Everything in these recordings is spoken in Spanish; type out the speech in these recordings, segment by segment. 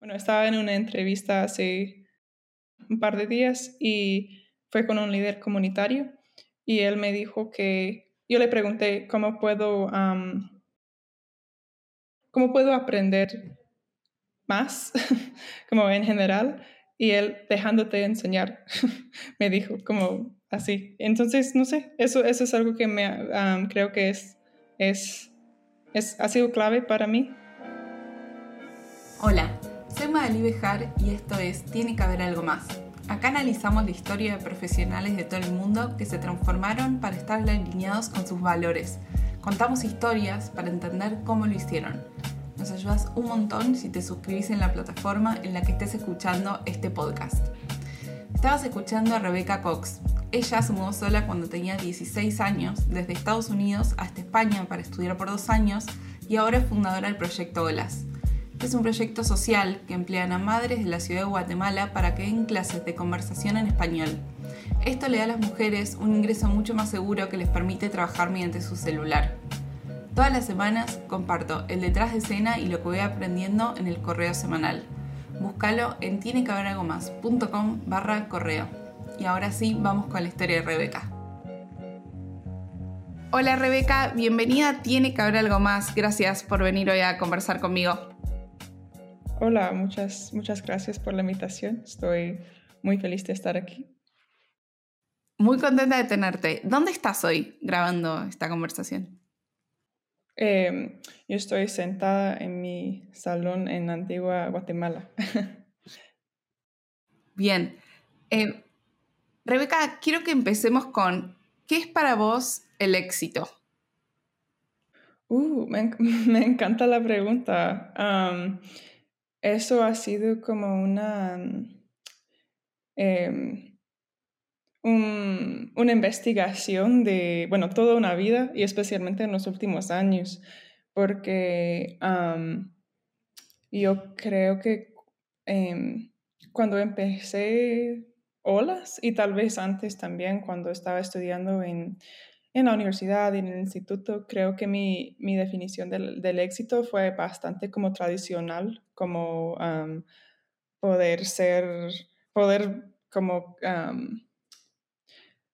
bueno, estaba en una entrevista hace un par de días y fue con un líder comunitario y él me dijo que yo le pregunté cómo puedo, cómo puedo aprender más, como en general, y él dejándote enseñar, me dijo como así. Entonces, no sé, eso, eso es algo que me, creo que es, es, es, ha sido clave para mí. Hola, soy Madalí Bejar y esto es Tiene que haber algo más. Acá analizamos la historia de profesionales de todo el mundo que se transformaron para estar alineados con sus valores. Contamos historias para entender cómo lo hicieron. Nos ayudas un montón si te suscribís en la plataforma en la que estés escuchando este podcast. Estabas escuchando a Rebecca Cox. Ella se mudó sola cuando tenía 16 años, desde Estados Unidos hasta España para estudiar por dos años y ahora es fundadora del proyecto OLAS, es un proyecto social que emplean a madres de la ciudad de Guatemala para que den clases de conversación en español. Esto le da a las mujeres un ingreso mucho más seguro que les permite trabajar mediante su celular. Todas las semanas comparto el detrás de escena y lo que voy aprendiendo en el correo semanal. Búscalo en tienequehaberalgomás.com barra correo. Y ahora sí, vamos con la historia de Rebeca. Hola Rebeca, bienvenida Tiene que haber algo más. Gracias por venir hoy a conversar conmigo. Hola, muchas, muchas gracias por la invitación. Estoy muy feliz de estar aquí. Muy contenta de tenerte. ¿Dónde estás hoy grabando esta conversación? Em, yo estoy sentada en mi salón en Antigua Guatemala. Bien. Eh, Rebeca, quiero que empecemos con, ¿qué es para vos el éxito? Uh, me, encanta la pregunta eso ha sido como una, em, una investigación de, bueno, toda una vida y especialmente en los últimos años, porque yo creo que em, cuando empecé olas y tal vez antes también cuando estaba estudiando en en la universidad y en el instituto, creo que mi, mi definición del, del, éxito fue bastante como tradicional, como poder ser, poder como,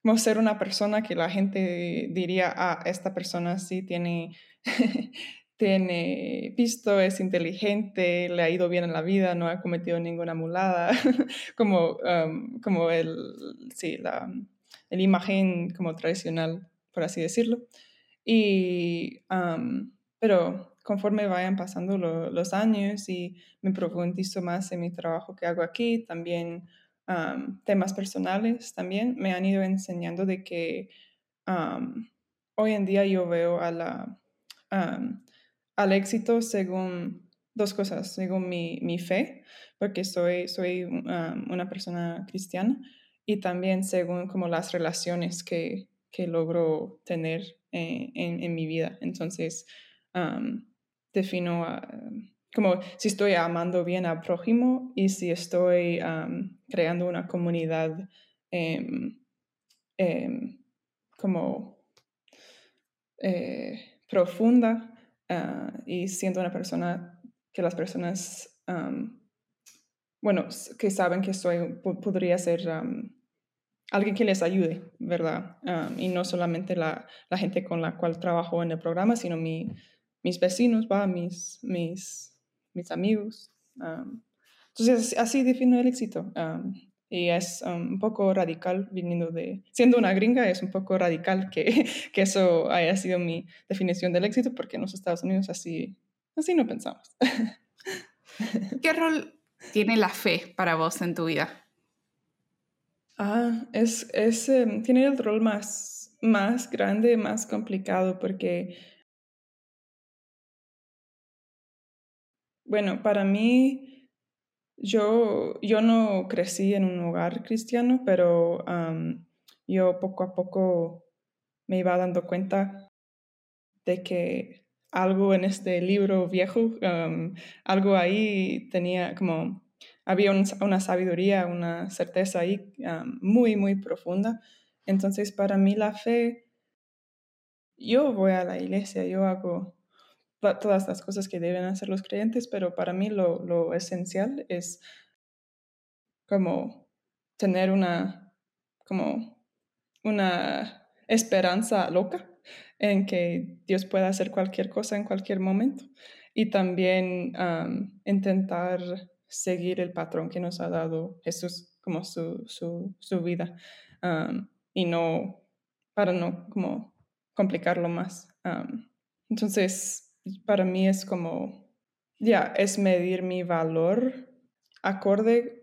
como ser una persona que la gente diría, ah, esta persona sí tiene, tiene visto, es inteligente, le ha ido bien en la vida, no ha cometido ninguna mulada, como, como el, sí, la, la imagen como tradicional por así decirlo. Y, pero conforme vayan pasando los años y me profundizo más en mi trabajo que hago aquí, también temas personales también me han ido enseñando de que hoy en día yo veo a al éxito según dos cosas, según mi, mi fe, porque soy, soy una persona cristiana, y también según como las relaciones que, que logro tener eh, en, mi vida. Entonces, defino como si estoy amando bien al prójimo y si estoy creando una comunidad em, em, como eh, profunda ah, y siendo una persona que las personas, bueno, que saben que soy, podría ser alguien que les ayude, ¿verdad? y no solamente la, la, gente con la cual trabajo en el programa, sino mi, mis vecinos, ¿va? Mis, mis, mis amigos. entonces, así defino el éxito. y es un poco radical viniendo de, siendo una gringa, es un poco radical que, que eso haya sido mi definición del éxito, porque en los Estados Unidos así, así no pensamos. ¿Qué rol tiene la fe para vos en tu vida? Ah, es, es em, tiene el rol más, más grande, más complicado, porque, bueno, para mí, yo, yo no crecí en un hogar cristiano, pero yo poco a poco me iba dando cuenta de que algo en este libro viejo, algo ahí tenía como había una sabiduría, una certeza ahí muy, muy profunda. Entonces, para mí la fe, yo voy a la iglesia, yo hago todas las cosas que deben hacer los creyentes, pero para mí lo, lo esencial es como tener una, como una esperanza loca en que Dios pueda hacer cualquier cosa en cualquier momento y también intentar seguir el patrón que nos ha dado Jesús como su, su, su vida y no para no como complicarlo más. entonces, para mí es como, ya, es medir mi valor acorde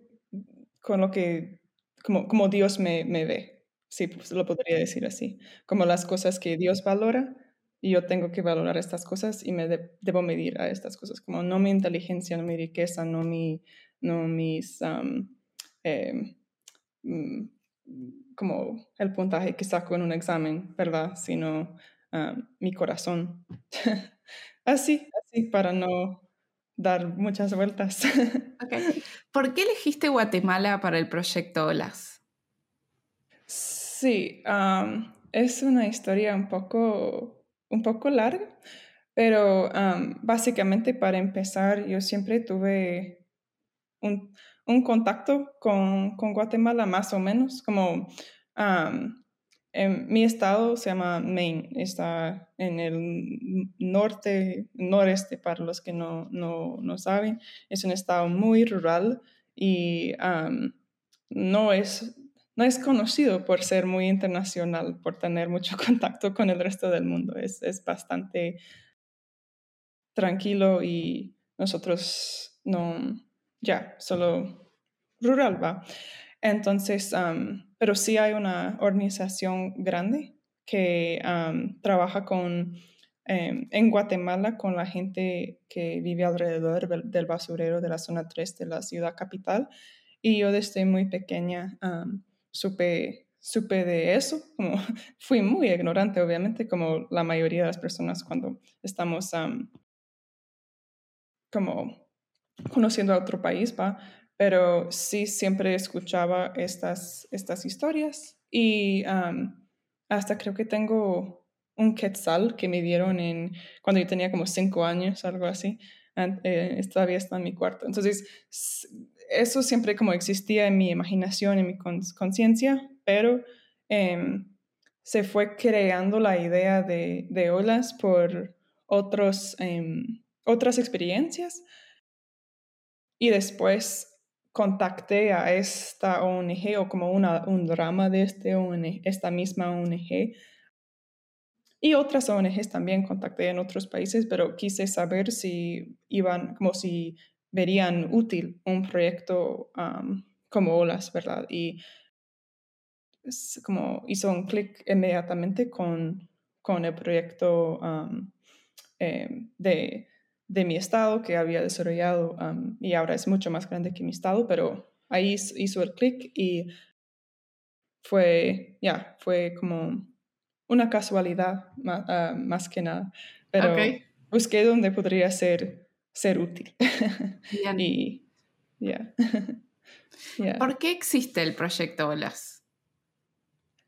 con lo que, como, como Dios me, me ve. Sí, pues lo podría decir así. Como las cosas que Dios valora y yo tengo que valorar estas cosas y me debo medir a estas cosas, como no mi inteligencia, no mi riqueza, no, mi, no mis, em, mm, como el puntaje que saco en un examen, ¿verdad? Sino mi corazón. así, así, para no dar muchas vueltas. okay. ¿Por qué elegiste Guatemala para el proyecto OLAS? Sí, es una historia un poco un poco larga, pero básicamente para empezar yo siempre tuve un, un contacto con, con, Guatemala más o menos, como en mi estado se llama Maine, está en el norte, noreste para los que no, no, no saben, es un estado muy rural y no es no es conocido por ser muy internacional, por tener mucho contacto con el resto del mundo. Es, es bastante tranquilo y nosotros no, ya, solo rural va. Entonces, pero sí hay una organización grande que trabaja con, em, en Guatemala con la gente que vive alrededor del, basurero de la zona 3 de la ciudad capital. Y yo desde muy pequeña supe, supe de eso, como fui muy ignorante, obviamente, como la mayoría de las personas cuando estamos como conociendo a otro país, ¿va? Pero sí siempre escuchaba estas, estas historias y hasta creo que tengo un quetzal que me dieron en, cuando yo tenía como cinco años, algo así. Eh, todavía está en mi cuarto. Entonces, eso siempre como existía en mi imaginación, en mi conciencia, pero em, se fue creando la idea de, de olas por otros, em, otras experiencias. Y después contacté a esta ONG o como una, un drama de este ONG, esta misma ONG. Y otras ONGs también contacté en otros países, pero quise saber si iban, como si verían útil un proyecto como Olas, ¿verdad? Y es como hizo un clic inmediatamente con, con el proyecto em, de, de, mi estado que había desarrollado y ahora es mucho más grande que mi estado, pero ahí hizo el clic y fue, ya, fue como una casualidad ah, más, que nada, pero busqué donde podría ser ser útil. y, ¿Por qué existe el proyecto OLAS?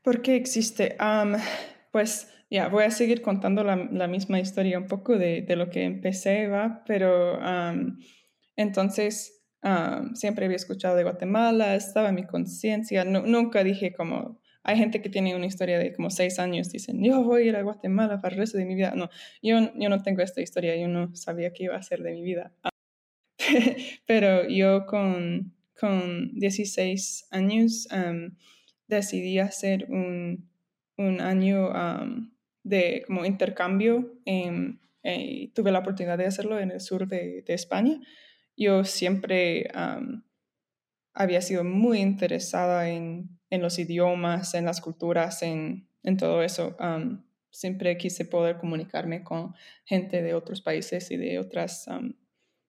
¿Por qué existe? pues ya, voy a seguir contando la, misma historia un poco de, de, lo que empecé, ¿va? Pero entonces siempre había escuchado de Guatemala, estaba en mi conciencia, nunca dije como, hay gente que tiene una historia de como seis años, dicen, yo voy a ir a Guatemala para el resto de mi vida. No, yo, yo no tengo esta historia, yo no sabía qué iba a ser de mi vida. Pero yo con, con 16 años decidí hacer un, un año de como intercambio. En, eh, tuve la oportunidad de hacerlo en el sur de, de España. Yo siempre había sido muy interesada en en los idiomas, en las culturas, en, en todo eso. siempre quise poder comunicarme con gente de otros países y de otras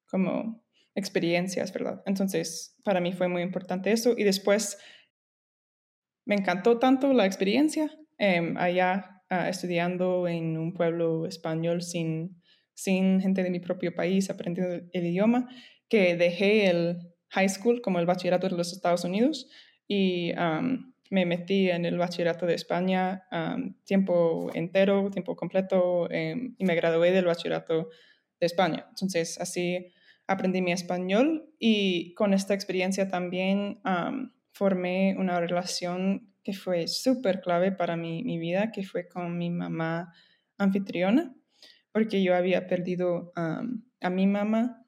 como experiencias, ¿verdad? Entonces, para mí fue muy importante eso. Y después me encantó tanto la experiencia em, allá ah, estudiando en un pueblo español sin, sin gente de mi propio país, aprendiendo el idioma, que dejé el high school como el bachillerato de los Estados Unidos y me metí en el bachillerato de España tiempo entero, tiempo completo, em, y me gradué del bachillerato de España. Entonces, así aprendí mi español y con esta experiencia también formé una relación que fue súper clave para mi, mi, vida, que fue con mi mamá anfitriona, porque yo había perdido a mi mamá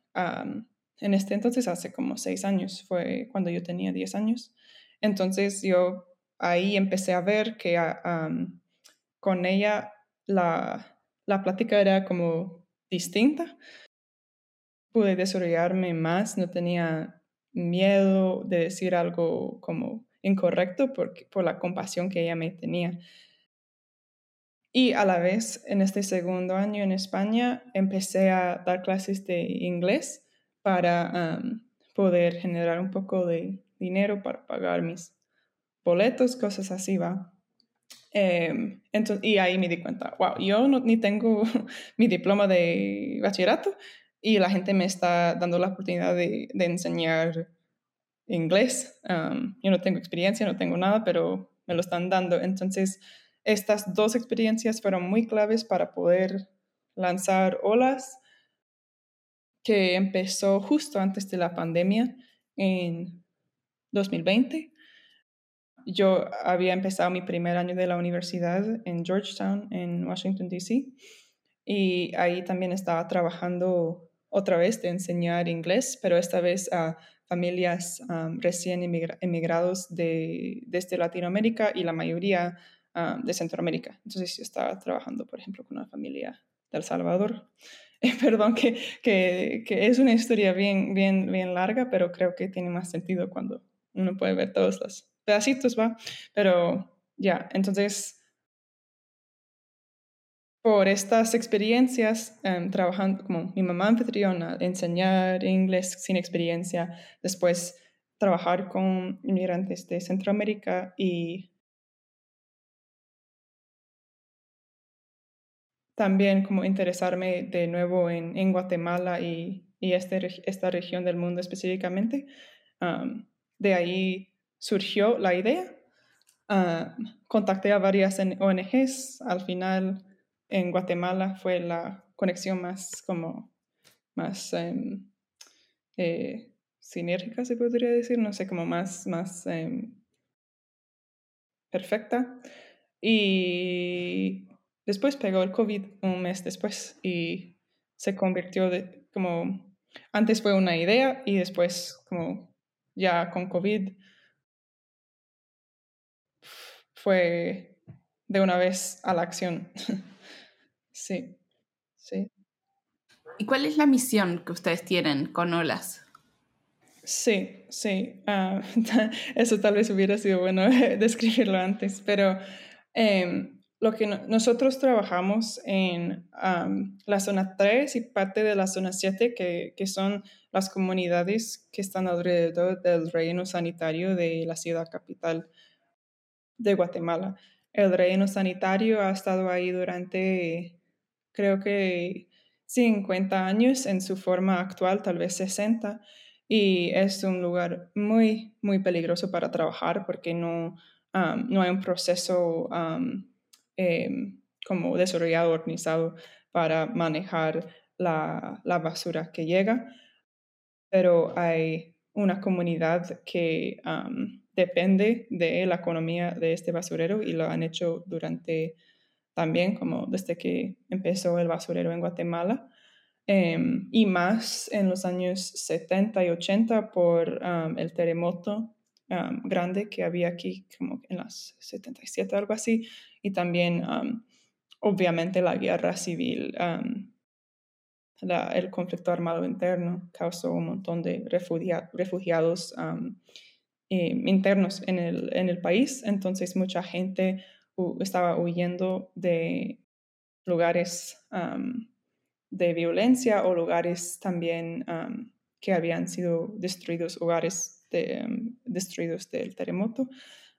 en este entonces hace como seis años, fue cuando yo tenía diez años. Entonces yo ahí empecé a ver que con ella la, la plática era como distinta. Pude desarrollarme más, no tenía miedo de decir algo como incorrecto porque, por la compasión que ella me tenía. Y a la vez, en este segundo año en España, empecé a dar clases de inglés para poder generar un poco de dinero para pagar mis boletos, cosas así, va. Em, entonces, y ahí me di cuenta, wow, yo no, ni tengo mi diploma de bachillerato y la gente me está dando la oportunidad de, de enseñar inglés. yo no tengo experiencia, no tengo nada, pero me lo están dando. Entonces, estas dos experiencias fueron muy claves para poder lanzar olas que empezó justo antes de la pandemia en 2020. Yo había empezado mi primer año de la universidad en Georgetown, en Washington, D.C. Y ahí también estaba trabajando otra vez de enseñar inglés, pero esta vez a familias recién emigrados de, desde Latinoamérica y la mayoría de Centroamérica. Entonces yo estaba trabajando, por ejemplo, con una familia de El Salvador. Perdón, que, que, que, es una historia bien, bien, bien larga, pero creo que tiene más sentido cuando uno puede ver todos los pedacitos, ¿va? Pero ya, entonces por estas experiencias, em, trabajando como mi mamá anfitriona, enseñar inglés sin experiencia, después trabajar con inmigrantes de Centroamérica y también como interesarme de nuevo en, en Guatemala y, y este, esta región del mundo específicamente. De ahí surgió la idea. contacté a varias ONGs. Al final en Guatemala fue la conexión más como más em, eh, sinérgica, se podría decir, no sé, como más, más em, perfecta. Y después pegó el COVID un mes después y se convirtió de, como, antes fue una idea y después como ya con COVID fue de una vez a la acción. Sí, sí. ¿Y cuál es la misión que ustedes tienen con Olas? Sí, sí. Ah, eso tal vez hubiera sido bueno describirlo antes, pero em, lo que nosotros trabajamos en la zona 3 y parte de la zona 7, que, que, son las comunidades que están alrededor del reino sanitario de la ciudad capital de Guatemala. El reino sanitario ha estado ahí durante creo que 50 años en su forma actual, tal vez 60, y es un lugar muy, muy peligroso para trabajar porque no, no hay un proceso em, como desarrollado, organizado para manejar la, la, basura que llega, pero hay una comunidad que depende de la economía de este basurero y lo han hecho durante también, como desde que empezó el basurero en Guatemala, em, y más en los años 70 y 80 por el terremoto grande que había aquí, como en las 77, algo así, y también, obviamente, la guerra civil. el conflicto armado interno causó un montón de refugiados eh, internos en el, en el país, entonces mucha gente estaba huyendo de lugares de violencia o lugares también que habían sido destruidos, hogares destruidos del terremoto.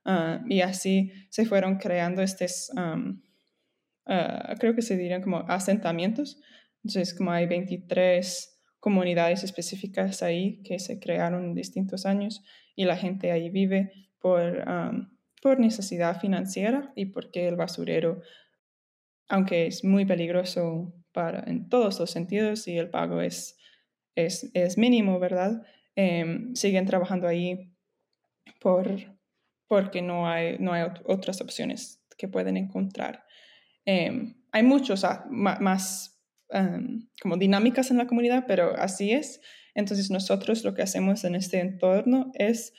Ah, y así se fueron creando estos, ah, creo que se dirían como asentamientos. Entonces, como hay 23 comunidades específicas ahí que se crearon en distintos años y la gente ahí vive por por necesidad financiera y porque el basurero, aunque es muy peligroso para, en todos los sentidos y el pago es, es, es mínimo, ¿verdad? Em, siguen trabajando ahí por, porque no hay, no hay otras opciones que pueden encontrar. Em, hay muchos ah, más em, como dinámicas en la comunidad, pero así es. Entonces nosotros lo que hacemos en este entorno es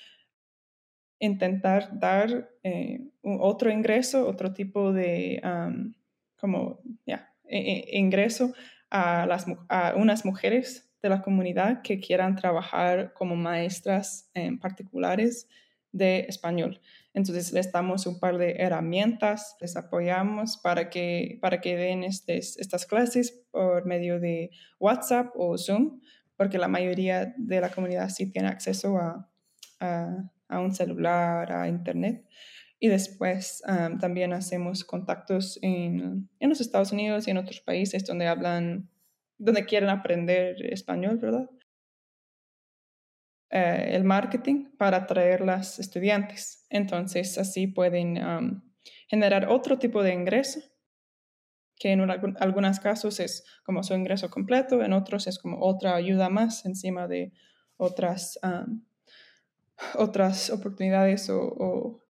intentar dar eh, otro ingreso, otro tipo de como ya e, e, ingreso a, las, a unas mujeres de la comunidad que quieran trabajar como maestras en particulares de español. Entonces les damos un par de herramientas, les apoyamos para que, para que den estas clases por medio de WhatsApp o Zoom, porque la mayoría de la comunidad sí tiene acceso a, a, un celular, a Internet. Y después también hacemos contactos en, en, los Estados Unidos y en otros países donde hablan, donde quieren aprender español, ¿verdad? Eh, el marketing para atraer las estudiantes. Entonces, así pueden generar otro tipo de ingreso, que en algunos casos es como su ingreso completo, en otros es como otra ayuda más encima de otras, otras oportunidades o,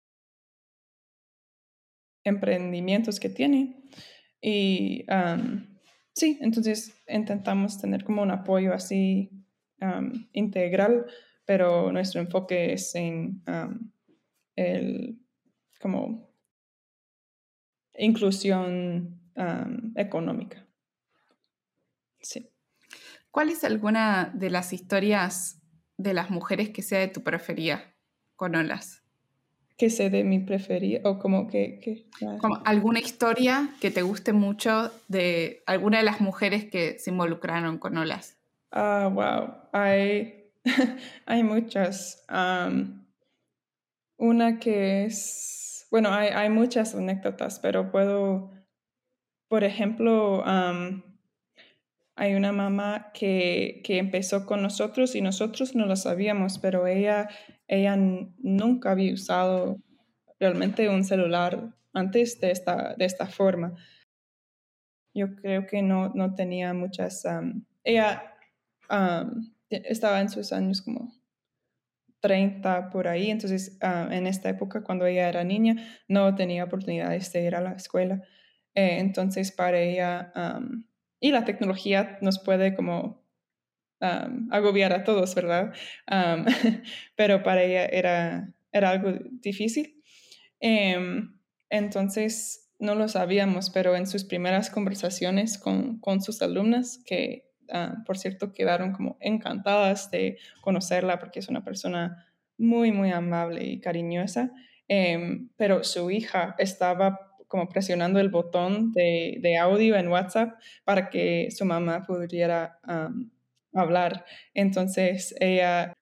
emprendimientos que tienen. Y sí, entonces intentamos tener como un apoyo así integral pero nuestro enfoque es en el como inclusión económica. Sí. ¿Cuál es alguna de las historias de las mujeres que sea de tu preferida con Olas? Que sea de mi preferida o como que... Como alguna historia que te guste mucho de alguna de las mujeres que se involucraron con Olas. Ah, wow. Hay hay muchas. una que es, bueno, hay, hay, muchas anécdotas, pero puedo, por ejemplo, hay una mamá que, que, empezó con nosotros y nosotros no lo sabíamos, pero ella, ella nunca había usado realmente un celular antes de esta, de esta forma. Yo creo que no, no tenía muchas... ella estaba en sus años como 30 por ahí, entonces ah, en esta época cuando ella era niña no tenía oportunidades de ir a la escuela. Eh, entonces para ella, y la tecnología nos puede como agobiar a todos, ¿verdad? pero para ella era, era algo difícil. Em, entonces no lo sabíamos, pero en sus primeras conversaciones con, con sus alumnas, que Ah, por cierto, quedaron como encantadas de conocerla porque es una persona muy, muy amable y cariñosa. Em, pero su hija estaba como presionando el botón de, de, audio en WhatsApp para que su mamá pudiera hablar. Entonces, ella,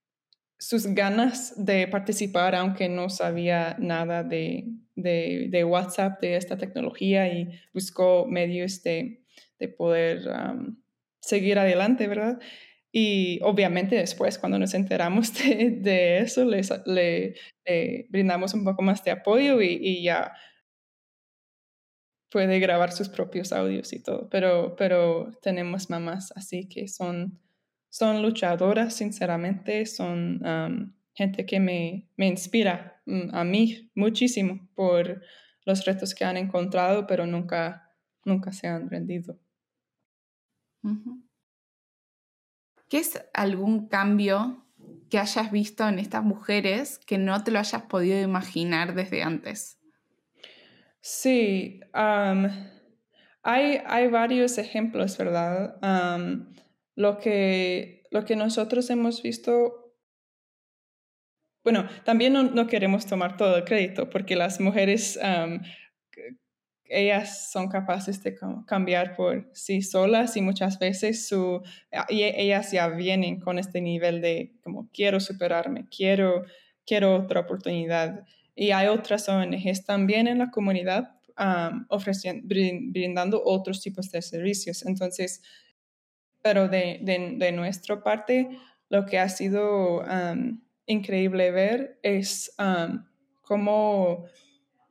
sus ganas de participar, aunque no sabía nada de, de, de WhatsApp, de esta tecnología, y buscó medios de, de poder seguir adelante, ¿verdad? Y obviamente después, cuando nos enteramos de, eso, les, le, brindamos un poco más de apoyo y, ya puede grabar sus propios audios y todo. Pero, pero tenemos mamás así que son, son luchadoras, sinceramente, son gente que me, me inspira mm, a mí muchísimo por los retos que han encontrado, pero nunca, nunca se han rendido. ¿Qué es algún cambio que hayas visto en estas mujeres que no te lo hayas podido imaginar desde antes? Sí, hay, hay, varios ejemplos, ¿verdad? Lo, que, lo que nosotros hemos visto, bueno, también no, queremos tomar todo el crédito porque las mujeres ellas son capaces de cambiar por sí solas y muchas veces su, y ellas ya vienen con este nivel de como quiero superarme, quiero, quiero otra oportunidad. Y hay otras ONGs también en la comunidad ofreciendo, brindando otros tipos de servicios. Entonces, pero de, de, nuestra parte, lo que ha sido increíble ver es cómo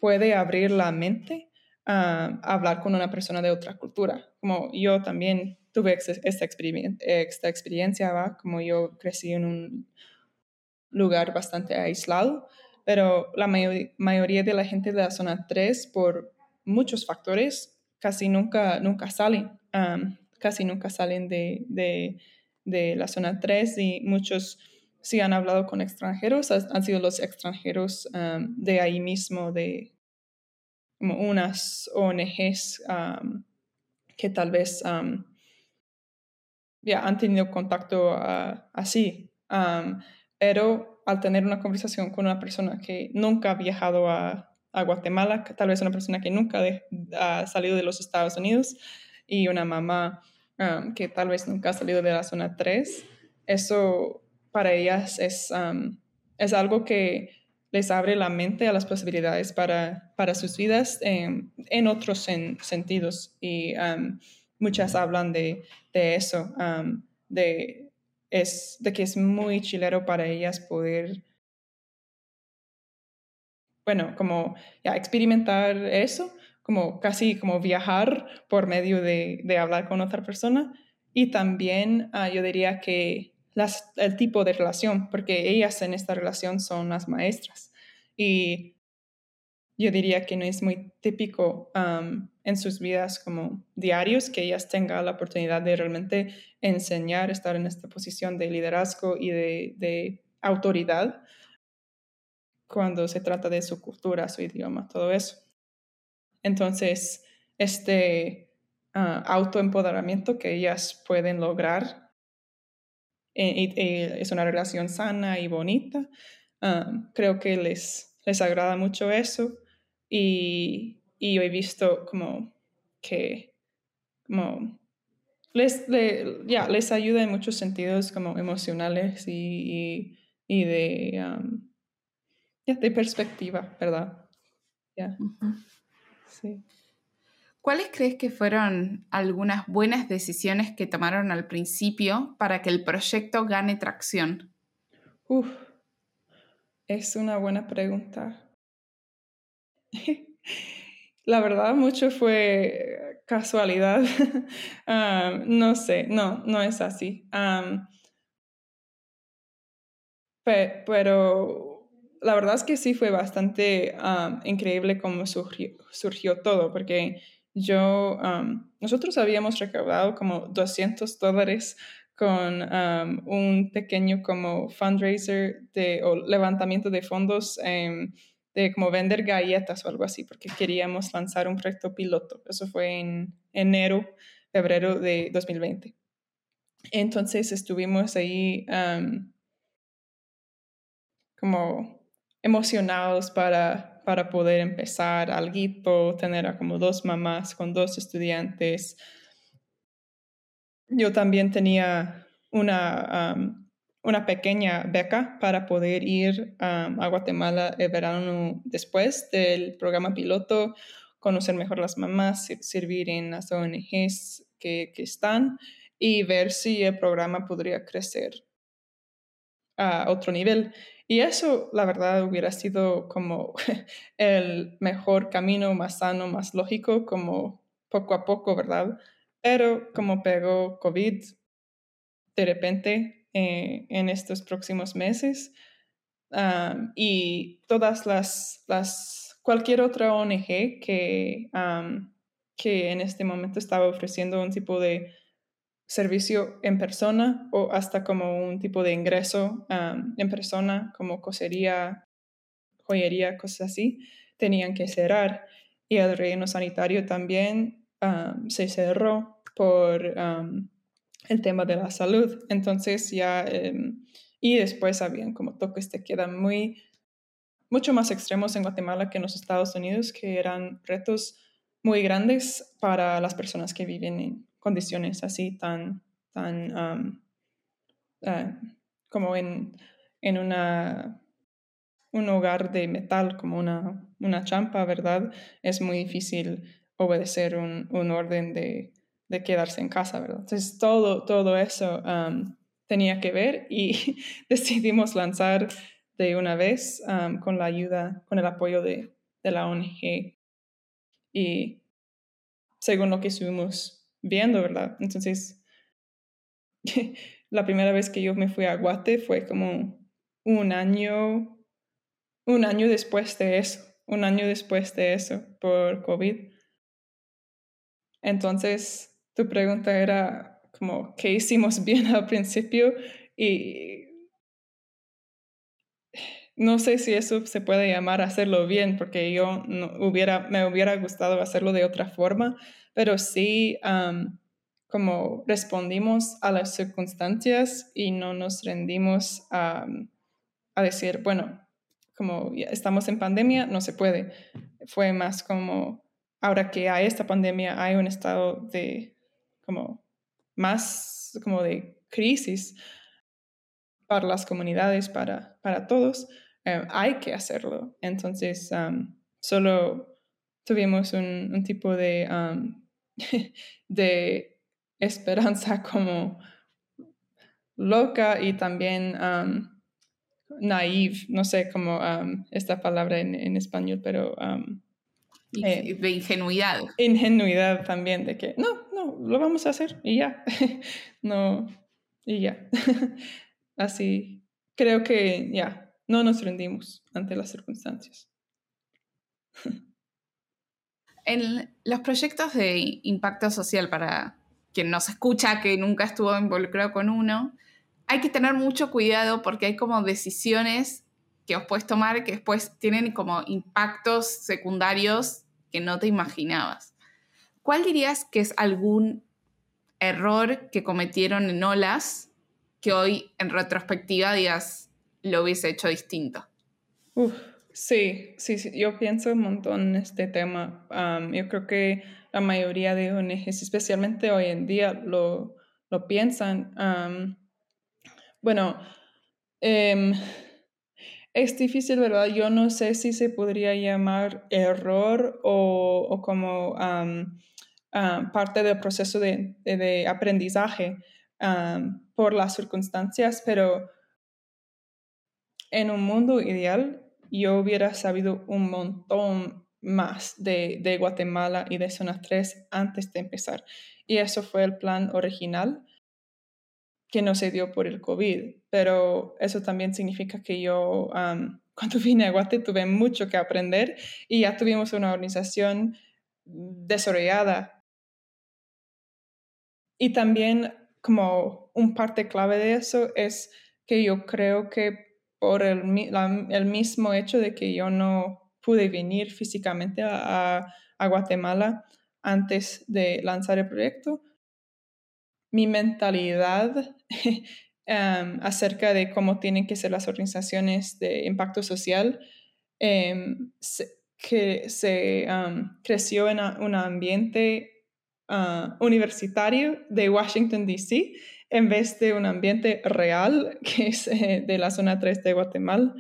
puede abrir la mente a hablar con una persona de otra cultura. Como yo también tuve esta, esta experiencia, ¿va? como yo crecí en un lugar bastante aislado, pero la mayoría de la gente de la zona 3, por muchos factores, casi nunca, nunca salen, casi nunca salen de, de, la zona 3 y muchos si han hablado con extranjeros, han sido los extranjeros de ahí mismo, de como unas ONGs que tal vez ya han tenido contacto ah, así. pero al tener una conversación con una persona que nunca ha viajado a, Guatemala, tal vez una persona que nunca ha salido de los Estados Unidos y una mamá que tal vez nunca ha salido de la zona 3, eso para ellas es, es algo que les abre la mente a las posibilidades para, para sus vidas en, en otros sentidos. Y muchas hablan de, de eso, de, es, de que es muy chilero para ellas poder, bueno, como ya experimentar eso, como casi como viajar por medio de, de hablar con otra persona. Y también ah, yo diría que el tipo de relación, porque ellas en esta relación son las maestras. Y yo diría que no es muy típico en sus vidas como diarios que ellas tengan la oportunidad de realmente enseñar, estar en esta posición de liderazgo y de, autoridad cuando se trata de su cultura, su idioma, todo eso. Entonces, este uh, autoempoderamiento que ellas pueden lograr eh, es una relación sana y bonita. creo que les, les agrada mucho eso y, y he visto como que como les, les ayuda en muchos sentidos como emocionales y, y, de, de perspectiva, ¿verdad? Ya. ¿Cuáles crees que fueron algunas buenas decisiones que tomaron al principio para que el proyecto gane tracción? Uf, es una buena pregunta. La verdad, mucho fue casualidad. Ah, no sé, no, no es así. pero la verdad es que sí fue bastante increíble cómo surgió todo, porque yo, nosotros habíamos recaudado como 200 dólares con un pequeño como fundraiser de, o levantamiento de fondos de como vender galletas o algo así, porque queríamos lanzar un proyecto piloto. Eso fue en enero, febrero de 2020. Entonces estuvimos ahí como emocionados para para poder empezar algo, tener como dos mamás con dos estudiantes. Yo también tenía una, una pequeña beca para poder ir a Guatemala el verano después del programa piloto, conocer mejor las mamás, servir en las ONGs que, que están y ver si el programa podría crecer a otro nivel. Y eso, la verdad, hubiera sido como el mejor camino, más sano, más lógico, como poco a poco, ¿verdad? Pero como pegó COVID de repente eh, en estos próximos meses y todas las, las, cualquier otra ONG que, que en este momento estaba ofreciendo un tipo de servicio en persona o hasta como un tipo de ingreso en persona, como cosería, joyería, cosas así, tenían que cerrar. Y el relleno sanitario también se cerró por el tema de la salud. Entonces ya, em, y después habían como toques de queda muy, mucho más extremos en Guatemala que en los Estados Unidos, que eran retos muy grandes para las personas que viven en condiciones así tan, tan eh, como en, en una, un hogar de metal, como una, una champa, ¿verdad? Es muy difícil obedecer un, un orden de, de, quedarse en casa, ¿verdad? Entonces, todo, todo eso tenía que ver y decidimos lanzar de una vez con la ayuda, con el apoyo de, de la ONG y según lo que estuvimos viendo, ¿verdad? Entonces, la primera vez que yo me fui a Guate fue como un año, un año después de eso, un año después de eso por COVID. Entonces, tu pregunta era como, ¿qué hicimos bien al principio? Y no sé si eso se puede llamar hacerlo bien, porque yo no hubiera, me hubiera gustado hacerlo de otra forma, pero sí como respondimos a las circunstancias y no nos rendimos a, a decir, bueno, como estamos en pandemia, no se puede. Fue más como, ahora que hay esta pandemia, hay un estado de, como, más como de crisis para las comunidades, para, para todos, eh, hay que hacerlo. Entonces, solo tuvimos un, tipo de, de esperanza como loca y también naive, no sé cómo esta palabra en, español, pero... Eh, de ingenuidad. Ingenuidad también, de que no, no, lo vamos a hacer y ya. no, y ya. Así, creo que ya, no nos rendimos ante las circunstancias. En los proyectos de impacto social, para quien nos escucha que nunca estuvo involucrado con uno, hay que tener mucho cuidado porque hay como decisiones que os puedes tomar que después tienen como impactos secundarios que no te imaginabas. ¿Cuál dirías que es algún error que cometieron en Olas que hoy en retrospectiva digas lo hubiese hecho distinto? sí, sí, sí, yo pienso un montón en este tema. yo creo que la mayoría de ONGs, especialmente hoy en día, lo, lo piensan. bueno, em, es difícil, ¿verdad? Yo no sé si se podría llamar error o, como parte del proceso de, de aprendizaje por las circunstancias, pero en un mundo ideal yo hubiera sabido un montón más de, Guatemala y de Zona 3 antes de empezar. Y eso fue el plan original que no se dio por el COVID, pero eso también significa que yo cuando vine a Guate tuve mucho que aprender y ya tuvimos una organización desarrollada. Y también como un parte clave de eso es que yo creo que por el, el mismo hecho de que yo no pude venir físicamente a, a, Guatemala antes de lanzar el proyecto, mi mentalidad em, acerca de cómo tienen que ser las organizaciones de impacto social, em, que se creció en un ambiente Ah, universitario de Washington, D.C., en vez de un ambiente real que es eh, de la zona 3 de Guatemala.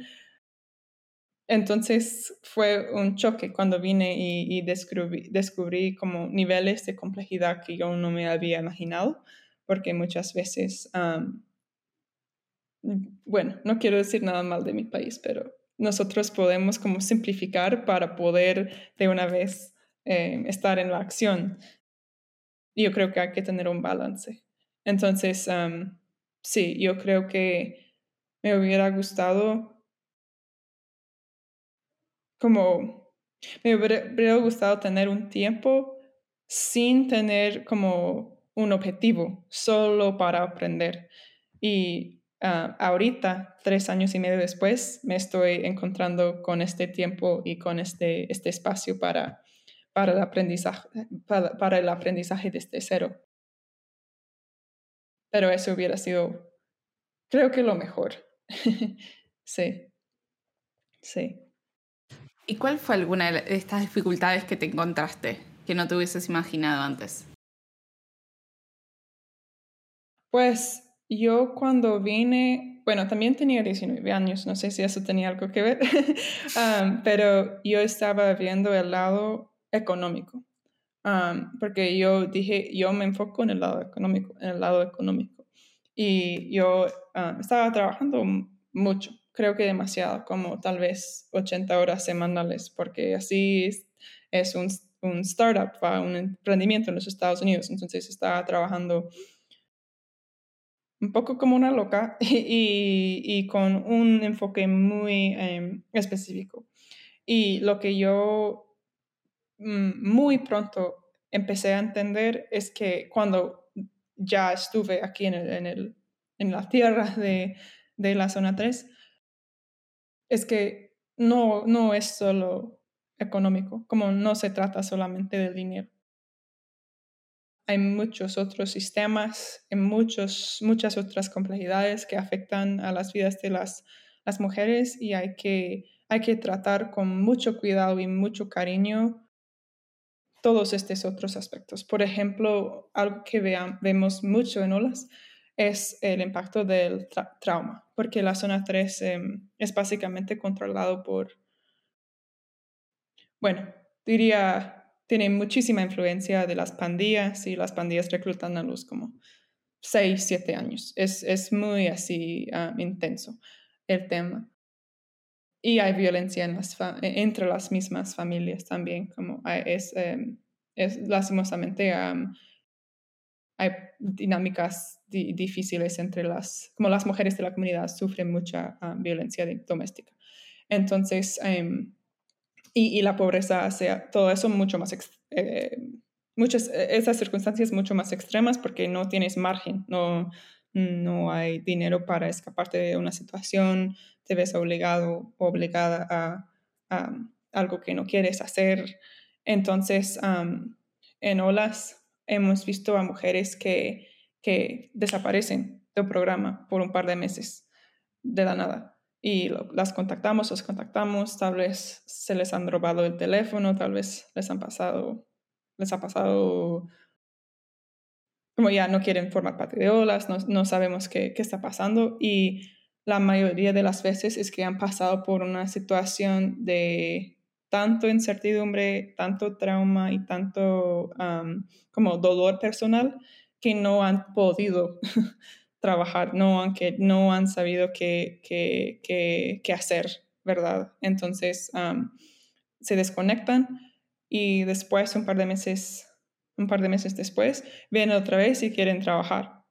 Entonces fue un choque cuando vine y, descubrí, descubrí, como niveles de complejidad que yo no me había imaginado, porque muchas veces, bueno, no quiero decir nada mal de mi país, pero nosotros podemos como simplificar para poder de una vez eh, estar en la acción yo creo que hay que tener un balance. Entonces, sí, yo creo que me hubiera gustado como, me hubiera, gustado tener un tiempo sin tener como un objetivo, solo para aprender. Y ah, ahorita, tres años y medio después, me estoy encontrando con este tiempo y con este, este espacio para para el aprendizaje, para, el aprendizaje desde cero. Pero eso hubiera sido, creo que lo mejor. sí, sí. ¿Y cuál fue alguna de estas dificultades que te encontraste que no te hubieses imaginado antes? Pues yo cuando vine, bueno, también tenía 19 años, no sé si eso tenía algo que ver, pero yo estaba viendo el lado económico. Porque yo dije, yo me enfoco en el lado económico, en el lado económico. Y yo estaba trabajando mucho, creo que demasiado, como tal vez 80 horas semanales, porque así es, un, un startup, un emprendimiento en los Estados Unidos, entonces está trabajando un poco como una loca y, con un enfoque muy em, específico. Y lo que yo muy pronto empecé a entender es que cuando ya estuve aquí en, el, en, la tierra de, de, la zona 3, es que no, no es solo económico, como no se trata solamente del dinero. Hay muchos otros sistemas, y muchos, muchas otras complejidades que afectan a las vidas de las, las mujeres y hay que, hay que tratar con mucho cuidado y mucho cariño todos estos otros aspectos. Por ejemplo, algo que vemos mucho en olas es el impacto del trauma, porque la zona 3 em, es básicamente controlado por, bueno, diría tiene muchísima influencia de las pandillas y las pandillas reclutan a los como 6, 7 años. Es, es muy así ah, intenso el tema. Y hay violencia en las e, entre las mismas familias también, como es, em, es lastimosamente hay dinámicas difíciles entre las, como las mujeres de la comunidad sufren mucha violencia doméstica. Entonces, em, y, la pobreza hace todo eso mucho más, eh, muchas, e, esas circunstancias mucho más extremas porque no tienes margen, no, no hay dinero para escaparte de una situación, te ves obligado o obligada a, algo que no quieres hacer. Entonces, en olas hemos visto a mujeres que, que desaparecen del programa por un par de meses de la nada y las contactamos, los contactamos, tal vez se les han robado el teléfono, tal vez les han pasado, les ha pasado, como ya no quieren formar parte de olas, no, no sabemos qué, qué, está pasando y la mayoría de las veces es que han pasado por una situación de tanto incertidumbre, tanto trauma y tanto como dolor personal que no han podido trabajar, no, aunque no han sabido qué, qué, qué, hacer, ¿verdad? Entonces se desconectan y después, un par de meses, un par de meses después, vienen otra vez y quieren trabajar,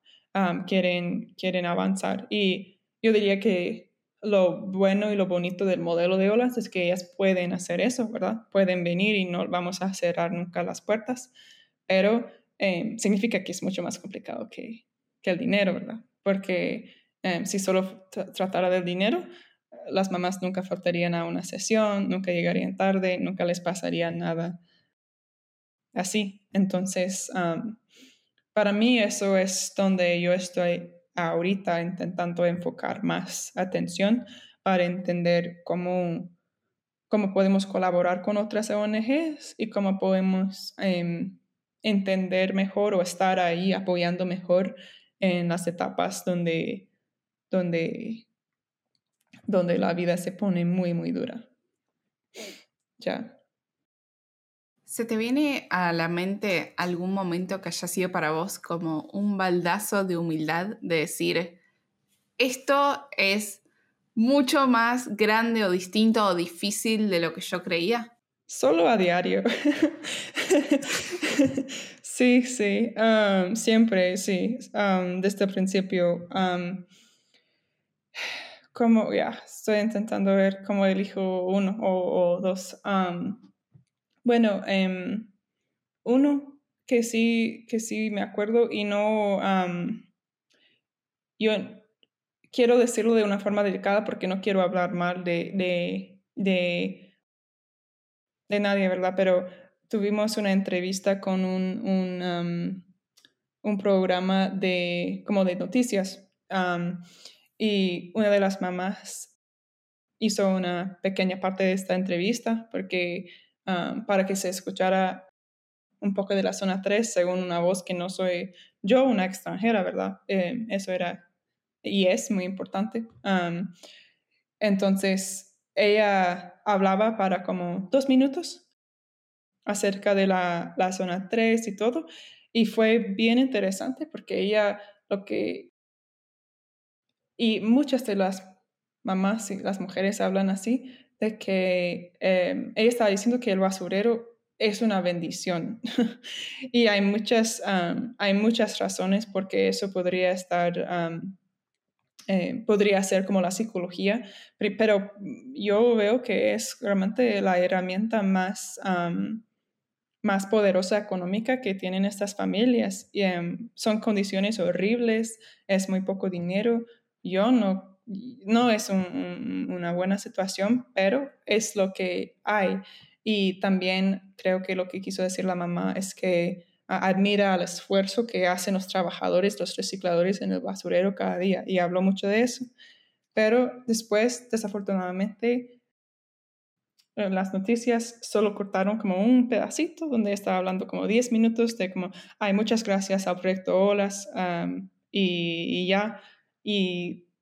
quieren, quieren avanzar. Y yo diría que lo bueno y lo bonito del modelo de olas es que ellas pueden hacer eso, ¿verdad? Pueden venir y no vamos a cerrar nunca las puertas, pero em, significa que es mucho más complicado que, que el dinero, ¿verdad? Porque em, si solo tratara del dinero, las mamás nunca faltarían a una sesión, nunca llegarían tarde, nunca les pasaría nada así. Entonces, para mí eso es donde yo estoy ahorita intentando enfocar más atención para entender cómo, cómo podemos colaborar con otras ONGs y cómo podemos em, entender mejor o estar ahí apoyando mejor en las etapas donde, donde, donde la vida se pone muy, muy dura. Ya. ¿Se te viene a la mente algún momento que haya sido para vos como un baldazo de humildad de decir, esto es mucho más grande o distinto o difícil de lo que yo creía? Solo a diario. Sí, sí, siempre, sí, desde el principio. como, ya, estoy intentando ver cómo elijo uno o, dos. Bueno, em, uno que sí, que sí me acuerdo y no, yo quiero decirlo de una forma delicada porque no quiero hablar mal de, de, de, nadie, ¿verdad? Pero tuvimos una entrevista con un, un, un programa de, como de noticias y una de las mamás hizo una pequeña parte de esta entrevista porque para que se escuchara un poco de la zona 3 según una voz que no soy yo, una extranjera, ¿verdad? Eh, eso era y es muy importante. entonces, ella hablaba para como dos minutos acerca de la, la zona 3 y todo. Y fue bien interesante porque ella lo que... Y muchas de las mamás y las mujeres hablan así, de que em, ella estaba diciendo que el basurero es una bendición. y hay muchas, hay muchas razones porque eso podría estar, eh, podría ser como la psicología, pero yo veo que es realmente la herramienta más, más poderosa económica que tienen estas familias. Y, em, son condiciones horribles, es muy poco dinero. Yo no no es una buena situación, pero es lo que hay. Y también creo que lo que quiso decir la mamá es que admira el esfuerzo que hacen los trabajadores, los recicladores en el basurero cada día. Y habló mucho de eso. Pero después, desafortunadamente, eh, las noticias solo cortaron como un pedacito donde estaba hablando como 10 minutos de como, hay muchas gracias al proyecto Olas y, ya.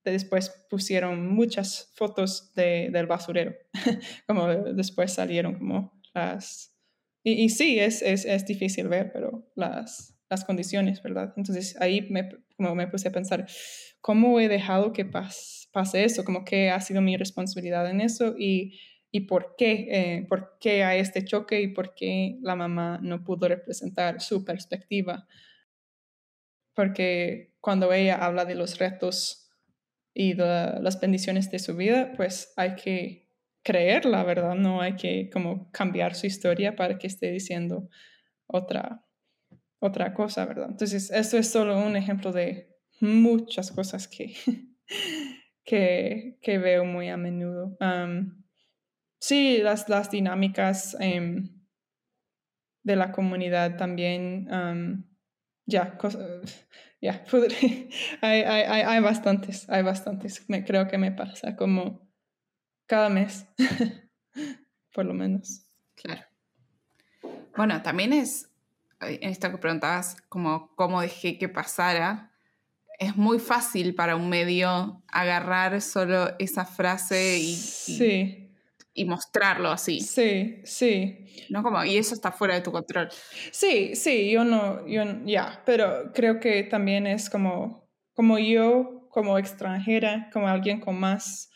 Después pusieron muchas fotos de, del basurero, como después salieron como las... Y, sí, es, es, es, difícil ver, pero las, las condiciones, ¿verdad? Entonces ahí me, me puse a pensar, ¿cómo he dejado que pase eso? Como que ha sido mi responsabilidad en eso y, y por qué, eh, por qué hay este choque y por qué la mamá no pudo representar su perspectiva. Porque cuando ella habla de los retos y de las bendiciones de su vida, pues hay que creerla, ¿verdad? No hay que como cambiar su historia para que esté diciendo otra, otra cosa, ¿verdad? Entonces, esto es solo un ejemplo de muchas cosas que, que, que veo muy a menudo. sí, las, las dinámicas em, de la comunidad también, ya, ya, hay, hay, hay, bastantes, hay bastantes. Me, creo que me pasa como cada mes, por lo menos. Claro. Bueno, también es, esto que preguntabas, como cómo dejé que pasara, es muy fácil para un medio agarrar solo esa frase y, sí y mostrarlo así. Sí, sí. No como, y eso está fuera de tu control. Sí, sí, yo no, yo, ya, pero creo que también es como, como yo, como extranjera, como alguien con más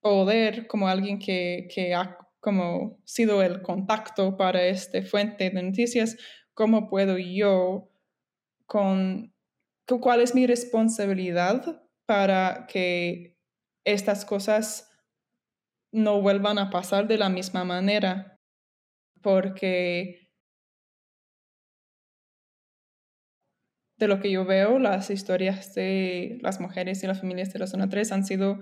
poder, como alguien que, que ha como sido el contacto para esta fuente de noticias, ¿cómo puedo yo con, cuál es mi responsabilidad para que estas cosas no vuelvan a pasar de la misma manera, porque de lo que yo veo, las historias de las mujeres y las familias de la zona 3 han sido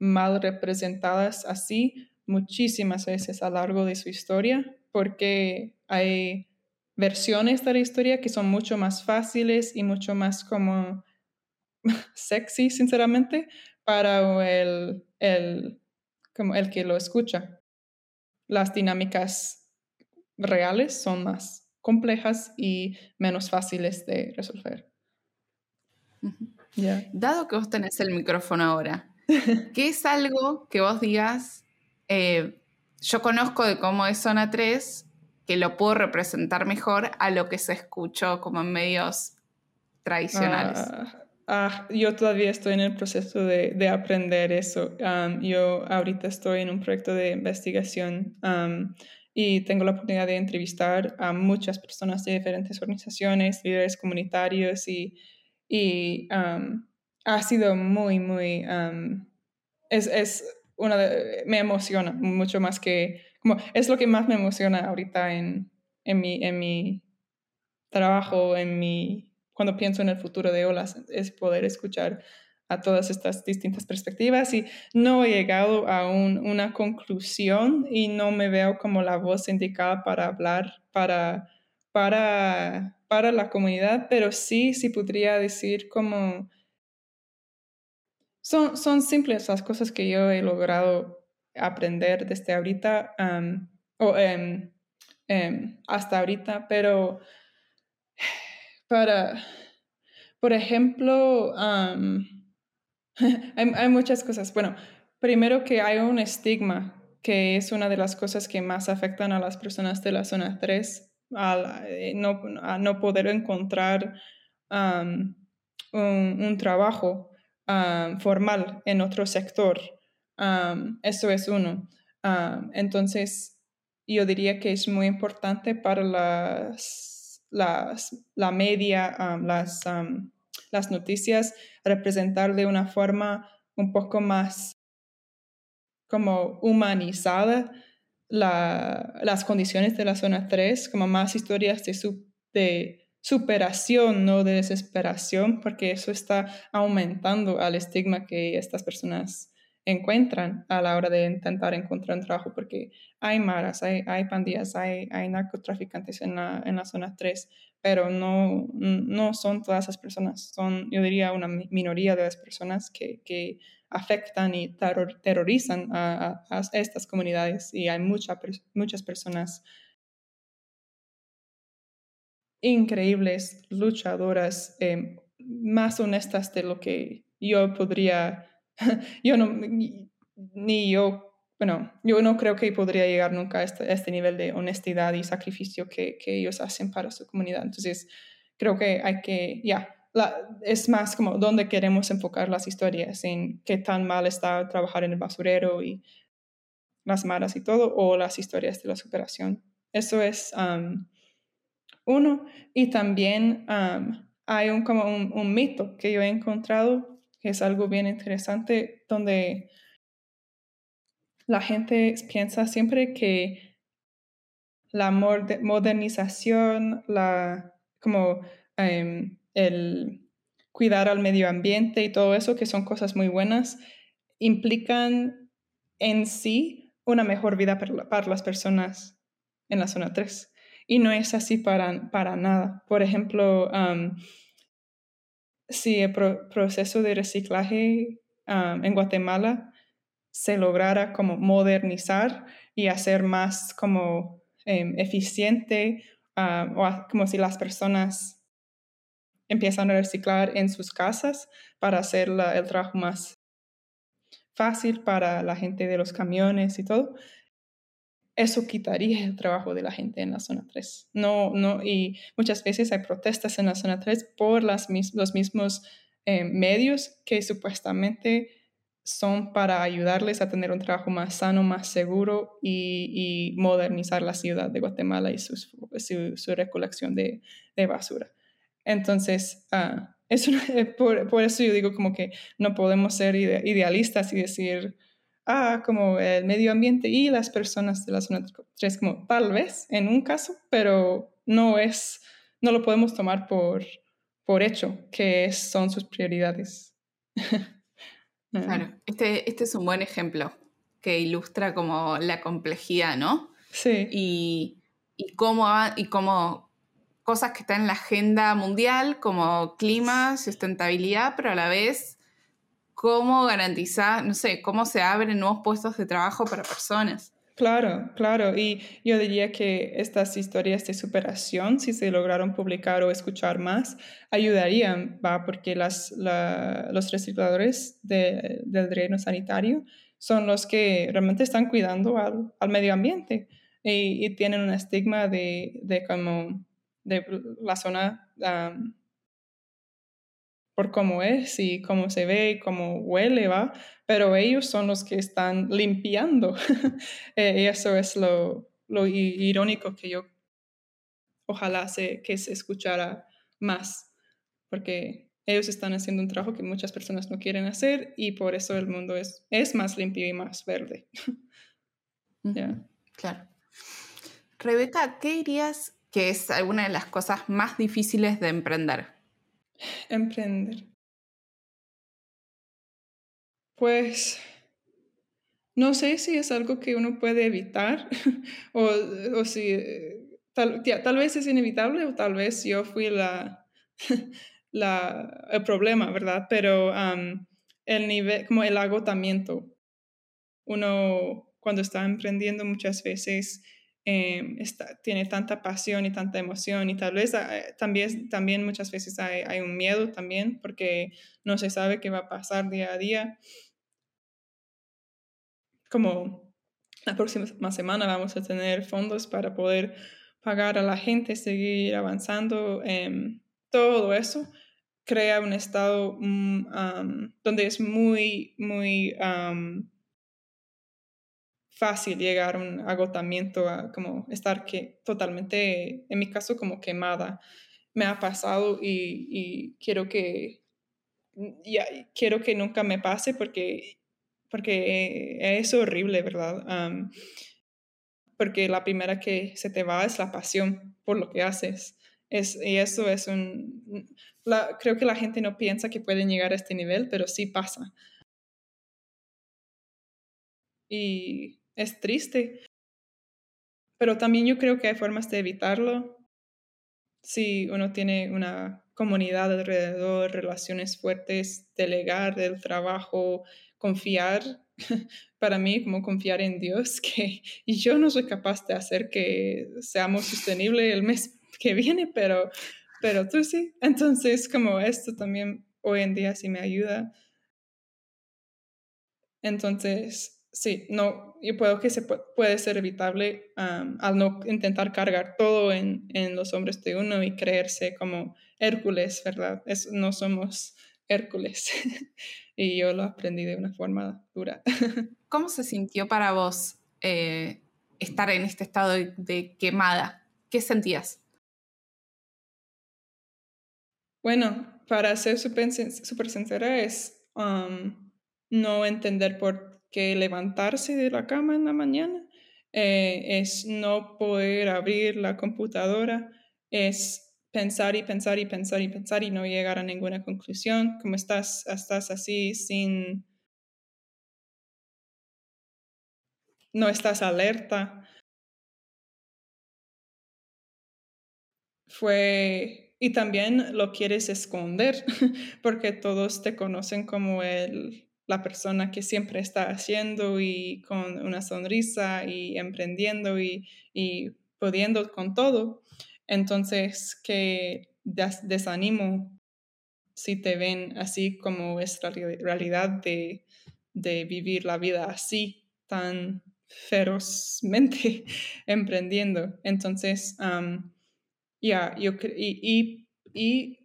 mal representadas así muchísimas veces a lo largo de su historia, porque hay versiones de la historia que son mucho más fáciles y mucho más como sexy, sinceramente, para el, el como el que lo escucha. Las dinámicas reales son más complejas y menos fáciles de resolver. Dado que vos tenés el micrófono ahora, ¿qué es algo que vos digas, eh, yo conozco de cómo es Zona 3, que lo puedo representar mejor a lo que se escuchó como en medios tradicionales? Ah, Ah, yo todavía estoy en el proceso de, de aprender eso. yo ahorita estoy en un proyecto de investigación y tengo la oportunidad de entrevistar a muchas personas de diferentes organizaciones, líderes comunitarios y, y ha sido muy, muy... es, es una me emociona mucho más que... Como, es lo que más me emociona ahorita en, en, mi, en mi trabajo, en mi cuando pienso en el futuro de Olas, es poder escuchar a todas estas distintas perspectivas y no he llegado a una conclusión y no me veo como la voz indicada para hablar para, para, para la comunidad, pero sí, sí podría decir como... Son, son simples las cosas que yo he logrado aprender desde ahorita o em, em, hasta ahorita, pero para, por ejemplo, hay, muchas cosas. Bueno, primero que hay un estigma, que es una de las cosas que más afectan a las personas de la zona 3, eh, no, a no poder encontrar un, trabajo formal en otro sector. eso es uno. entonces, yo diría que es muy importante para las, las la media, las, las noticias, representar de una forma un poco más como humanizada las condiciones de la zona 3, como más historias de, de superación, no de desesperación, porque eso está aumentando al estigma que estas personas encuentran a la hora de intentar encontrar un trabajo, porque hay maras, hay, pandillas, hay, narcotraficantes en la, en la zona 3, pero no, no son todas esas personas, son, yo diría, una minoría de las personas que, que afectan y terrorizan a, a, estas comunidades y hay mucha, muchas personas increíbles, luchadoras, eh, más honestas de lo que yo podría yo no, ni yo, bueno, yo no creo que podría llegar nunca a este, este nivel de honestidad y sacrificio que, que, ellos hacen para su comunidad. Entonces, creo que hay que, ya, es más como dónde queremos enfocar las historias, en qué tan mal está trabajar en el basurero y las maras y todo, o las historias de la superación. Eso es uno. Y también hay un, como un, un, mito que yo he encontrado que es algo bien interesante, donde la gente piensa siempre que la modernización, la, como em, el cuidar al medio ambiente y todo eso, que son cosas muy buenas, implican en sí una mejor vida para, las personas en la zona 3. Y no es así para, para nada. Por ejemplo, si el proceso de reciclaje en Guatemala se lograra como modernizar y hacer más como em, eficiente, o como si las personas empiezan a reciclar en sus casas para hacer el trabajo más fácil para la gente de los camiones y todo, eso quitaría el trabajo de la gente en la zona 3. No, no, y muchas veces hay protestas en la zona 3 por las, los mismos eh, medios que supuestamente son para ayudarles a tener un trabajo más sano, más seguro y, modernizar la ciudad de Guatemala y su, su, recolección de, de, basura. Entonces, uh, por, por, eso yo digo como que no podemos ser idealistas y decir, ah, como el medio ambiente y las personas de la zona 3, como tal vez en un caso, pero no es, no lo podemos tomar por, por hecho que son sus prioridades. claro, este, este es un buen ejemplo que ilustra como la complejidad, ¿no? Sí. Y, y cómo, y cómo cosas que están en la agenda mundial como clima, sustentabilidad, pero a la vez cómo garantizar, no sé, cómo se abren nuevos puestos de trabajo para personas. Claro, claro. Y yo diría que estas historias de superación, si se lograron publicar o escuchar más, ayudarían, ¿va? porque las, los recicladores del reino sanitario son los que realmente están cuidando al, al medio ambiente y, tienen un estigma de, de como de la zona por cómo es y cómo se ve y cómo huele, ¿va? Pero ellos son los que están limpiando. Eh, y eso es lo, lo, irónico que yo ojalá se, que se escuchara más, porque ellos están haciendo un trabajo que muchas personas no quieren hacer y por eso el mundo es, es más limpio y más verde. Claro. Rebeca, ¿qué dirías que es alguna de las cosas más difíciles de emprender? Emprender. Pues no sé si es algo que uno puede evitar o, o, si tal, tal, vez es inevitable o tal vez yo fui la, la el problema, ¿verdad? Pero el nivel, como el agotamiento. Uno cuando está emprendiendo muchas veces Em, tiene tanta pasión y tanta emoción y tal vez eh, también, también muchas veces hay, hay, un miedo también porque no se sabe qué va a pasar día a día. Como la próxima semana vamos a tener fondos para poder pagar a la gente, seguir avanzando, eh, todo eso crea un estado mm, donde es muy, muy fácil llegar a un agotamiento, a como estar que, totalmente, en mi caso, como quemada. Me ha pasado y, quiero que, ya, quiero que nunca me pase porque, porque es horrible, ¿verdad? porque la primera que se te va es la pasión por lo que haces. Es, y eso es un... creo que la gente no piensa que pueden llegar a este nivel, pero sí pasa. Y es triste. Pero también yo creo que hay formas de evitarlo. Si uno tiene una comunidad alrededor, relaciones fuertes, delegar el trabajo, confiar para mí como confiar en Dios, que yo no soy capaz de hacer que seamos sostenibles el mes que viene, pero, pero tú sí. Entonces, como esto también hoy en día sí me ayuda. Entonces, sí, no, yo puedo que se puede, ser evitable al no intentar cargar todo en, en, los hombres de uno y creerse como Hércules, ¿verdad? Es, no somos Hércules. y yo lo aprendí de una forma dura. ¿Cómo se sintió para vos eh, estar en este estado de, quemada? ¿Qué sentías? Bueno, para ser súper sincera es um, no entender por qué levantarse de la cama en la mañana, eh, es no poder abrir la computadora, es pensar y pensar y pensar y pensar y no llegar a ninguna conclusión, como estás, estás así sin... no estás alerta. Fue... Y también lo quieres esconder porque todos te conocen como el, la persona que siempre está haciendo y con una sonrisa y emprendiendo y, y pudiendo con todo. Entonces, que desanimo si te ven así como es la realidad de, vivir la vida así, tan ferozmente emprendiendo. Entonces, ya, yo y, y,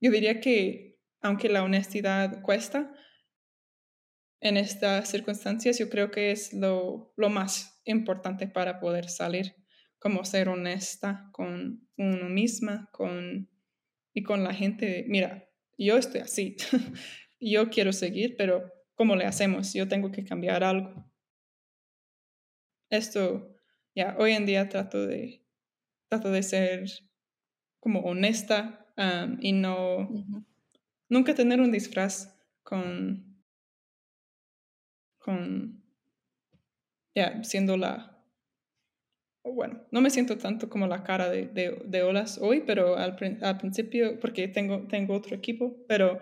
yo diría que aunque la honestidad cuesta, en estas circunstancias yo creo que es lo, lo más importante para poder salir como ser honesta con uno misma con, y con la gente. Mira, yo estoy así, yo quiero seguir, pero ¿cómo le hacemos? Yo tengo que cambiar algo. Esto, ya, hoy en día trato de, trato de ser como honesta y no, nunca tener un disfraz con, con, ya, siendo la, bueno, no me siento tanto como la cara de, de, olas hoy, pero al, al, principio, porque tengo, tengo otro equipo, pero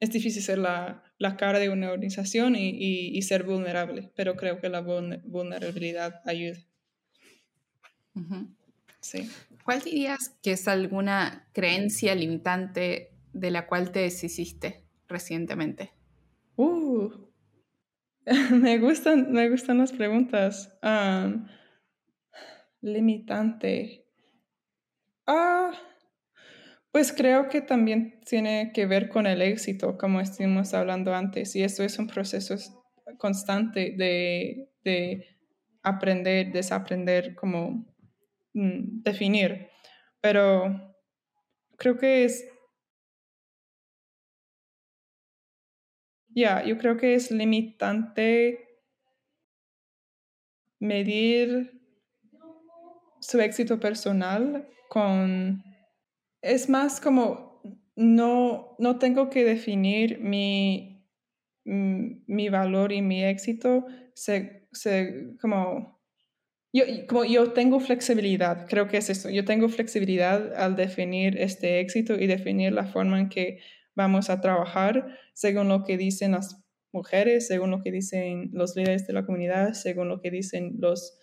es difícil ser la, la, cara de una organización y, y, ser vulnerable, pero creo que la vulnerabilidad ayuda. Sí. ¿Cuál dirías que es alguna creencia limitante de la cual te deshiciste recientemente? Uh, me, gustan, me gustan las preguntas limitante. Ah, pues creo que también tiene que ver con el éxito, como estuvimos hablando antes, y eso es un proceso constante de, de aprender, desaprender, como mm, definir. Pero creo que es... Ya, yo creo que es limitante medir su éxito personal con... Es más como, no, no tengo que definir mi, mi valor y mi éxito se, se, como, yo, como yo tengo flexibilidad, creo que es eso, yo tengo flexibilidad al definir este éxito y definir la forma en que vamos a trabajar según lo que dicen las mujeres, según lo que dicen los líderes de la comunidad, según lo que dicen los,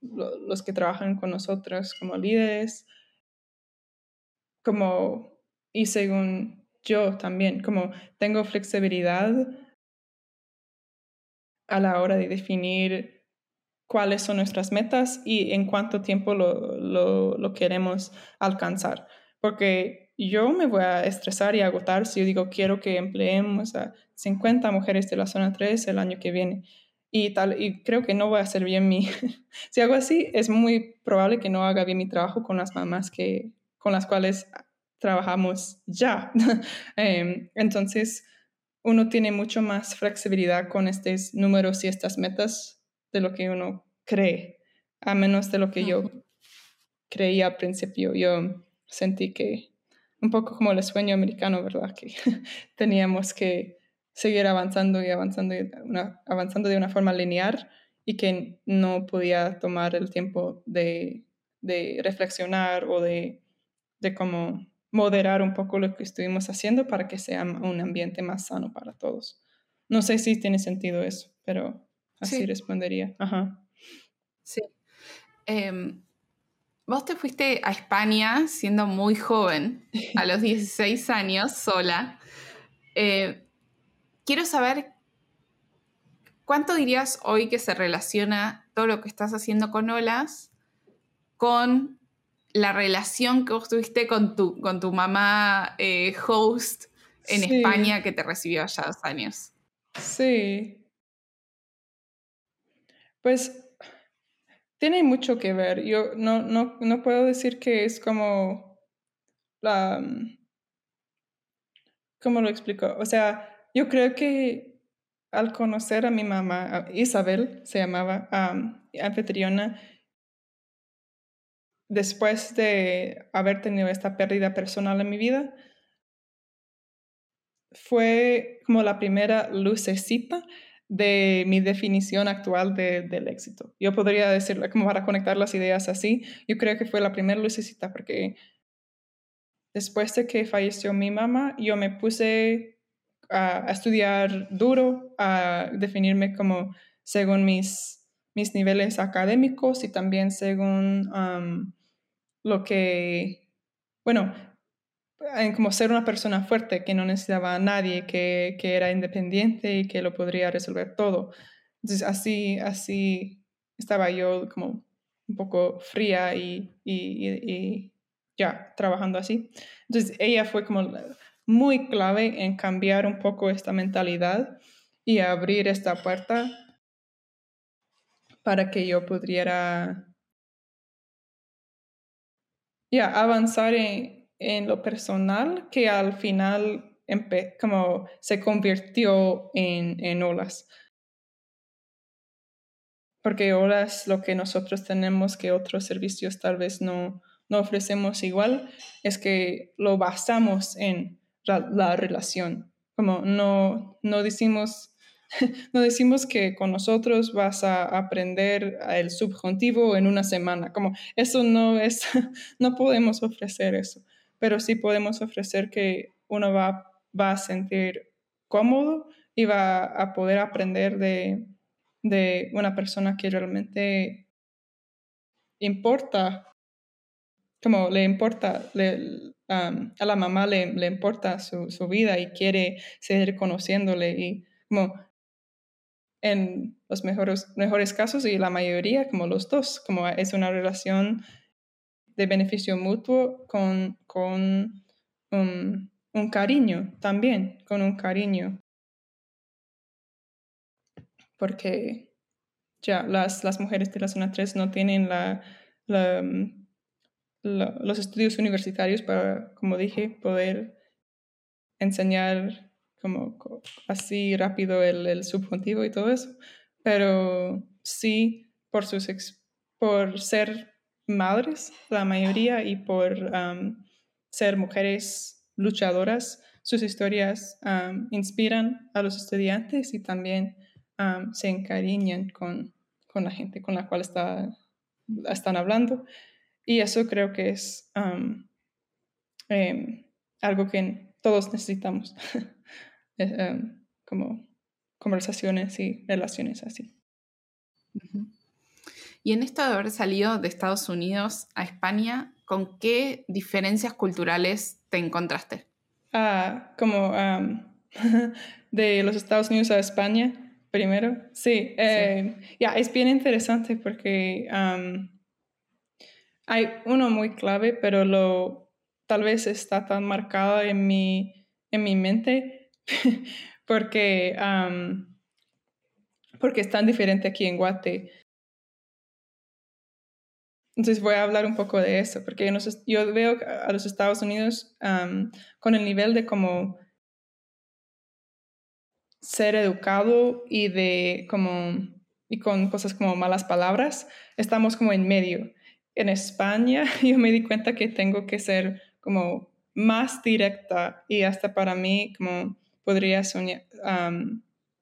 los que trabajan con nosotros como líderes, como, y según yo también, como tengo flexibilidad a la hora de definir cuáles son nuestras metas y en cuánto tiempo lo, lo, lo queremos alcanzar. Porque yo me voy a estresar y agotar si yo digo quiero que empleemos a 50 mujeres de la zona 3 el año que viene y tal, y creo que no voy a hacer bien mi, si hago así, es muy probable que no haga bien mi trabajo con las mamás que, con las cuales trabajamos ya. Em, entonces, uno tiene mucho más flexibilidad con estos números y estas metas de lo que uno cree, a menos de lo que yo creía al principio. Yo sentí que un poco como el sueño americano, ¿verdad? Que teníamos que seguir avanzando y avanzando, y avanzando de una forma lineal y que no podía tomar el tiempo de, de reflexionar o de, de como moderar un poco lo que estuvimos haciendo para que sea un ambiente más sano para todos. No sé si tiene sentido eso, pero así respondería. Ajá. Sí. Em, vos te fuiste a España siendo muy joven, a los 16 años, sola. Eh, quiero saber cuánto dirías hoy que se relaciona todo lo que estás haciendo con Olas con la relación que vos tuviste con tu, con tu mamá eh, host en España que te recibió allá dos años. Sí. Pues tiene mucho que ver. Yo no, no, no puedo decir que es como la... Mm, ¿Cómo lo explico? O sea, yo creo que al conocer a mi mamá, Isabel se llamaba, anfitriona, después de haber tenido esta pérdida personal en mi vida, fue como la primera lucecita de mi definición actual del éxito. Yo podría decirlo como para conectar las ideas así, yo creo que fue la primera lucecita porque después de que falleció mi mamá, yo me puse a, estudiar duro, a definirme como según mis, mis niveles académicos y también según lo que, bueno, en como ser una persona fuerte que no necesitaba a nadie, que, que, era independiente y que lo podría resolver todo. Entonces así, así estaba yo como un poco fría y, y, y ya trabajando así. Entonces ella fue como muy clave en cambiar un poco esta mentalidad y abrir esta puerta para que yo pudiera ya avanzar en, en, lo personal que al final como se convirtió en, en olas. Porque olas lo que nosotros tenemos que otros servicios tal vez no, no ofrecemos igual es que lo basamos en la, relación. Como no, no decimos no decimos que con nosotros vas a aprender el subjuntivo en una semana, como eso no es, no podemos ofrecer eso, pero sí podemos ofrecer que uno va, va a sentir cómodo y va a poder aprender de, de una persona que realmente importa, como le importa, le, a la mamá le, le importa su, su, vida y quiere seguir conociéndole y como en los mejores, mejores casos y la mayoría como los dos, como es una relación de beneficio mutuo con, con un, un cariño también, con un cariño. Porque ya las, las mujeres de la zona 3 no tienen la, la los estudios universitarios para, como dije, poder enseñar como así rápido el, el subjuntivo y todo eso. Pero sí, por, sus por ser madres, la mayoría, y por ser mujeres luchadoras, sus historias inspiran a los estudiantes y también se encariñan con, con, la gente con la cual está, están hablando. Y eso creo que es em, algo que todos necesitamos, como conversaciones y relaciones así. Y en esto de haber salido de Estados Unidos a España, ¿con qué diferencias culturales te encontraste? Ah, como de los Estados Unidos a España, primero. Sí, em, ya, es bien interesante porque hay uno muy clave, pero lo tal vez está tan marcada en mi, en mi mente porque, porque es tan diferente aquí en Guate. Entonces voy a hablar un poco de eso, porque yo, veo a los Estados Unidos con el nivel de como ser educado y de como y con cosas como malas palabras, estamos como en medio. En España yo me di cuenta que tengo que ser como más directa y hasta para mí como podría soñar,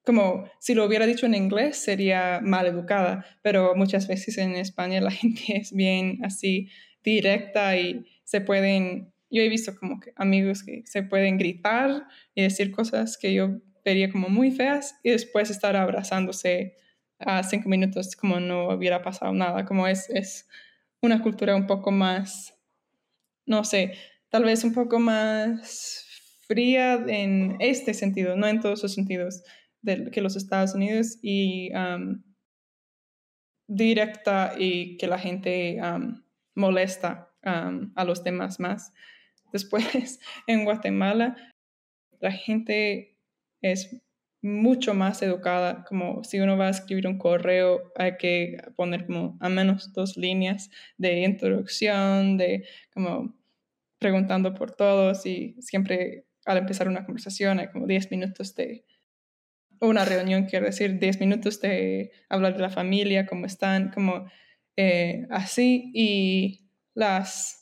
como si lo hubiera dicho en inglés sería mal educada, pero muchas veces en España la gente es bien así directa y se pueden, yo he visto como que amigos que se pueden gritar y decir cosas que yo vería como muy feas y después estar abrazándose a cinco minutos como no hubiera pasado nada, como es, es una cultura un poco más, no sé, tal vez un poco más fría en este sentido, no en todos los sentidos que los Estados Unidos y directa y que la gente molesta a los demás más. Después, en Guatemala, la gente es mucho más educada, como si uno va a escribir un correo, hay que poner como a menos dos líneas de introducción, de como preguntando por todos y siempre al empezar una conversación hay como 10 minutos de una reunión, quiero decir, 10 minutos de hablar de la familia, cómo están, como eh, así y las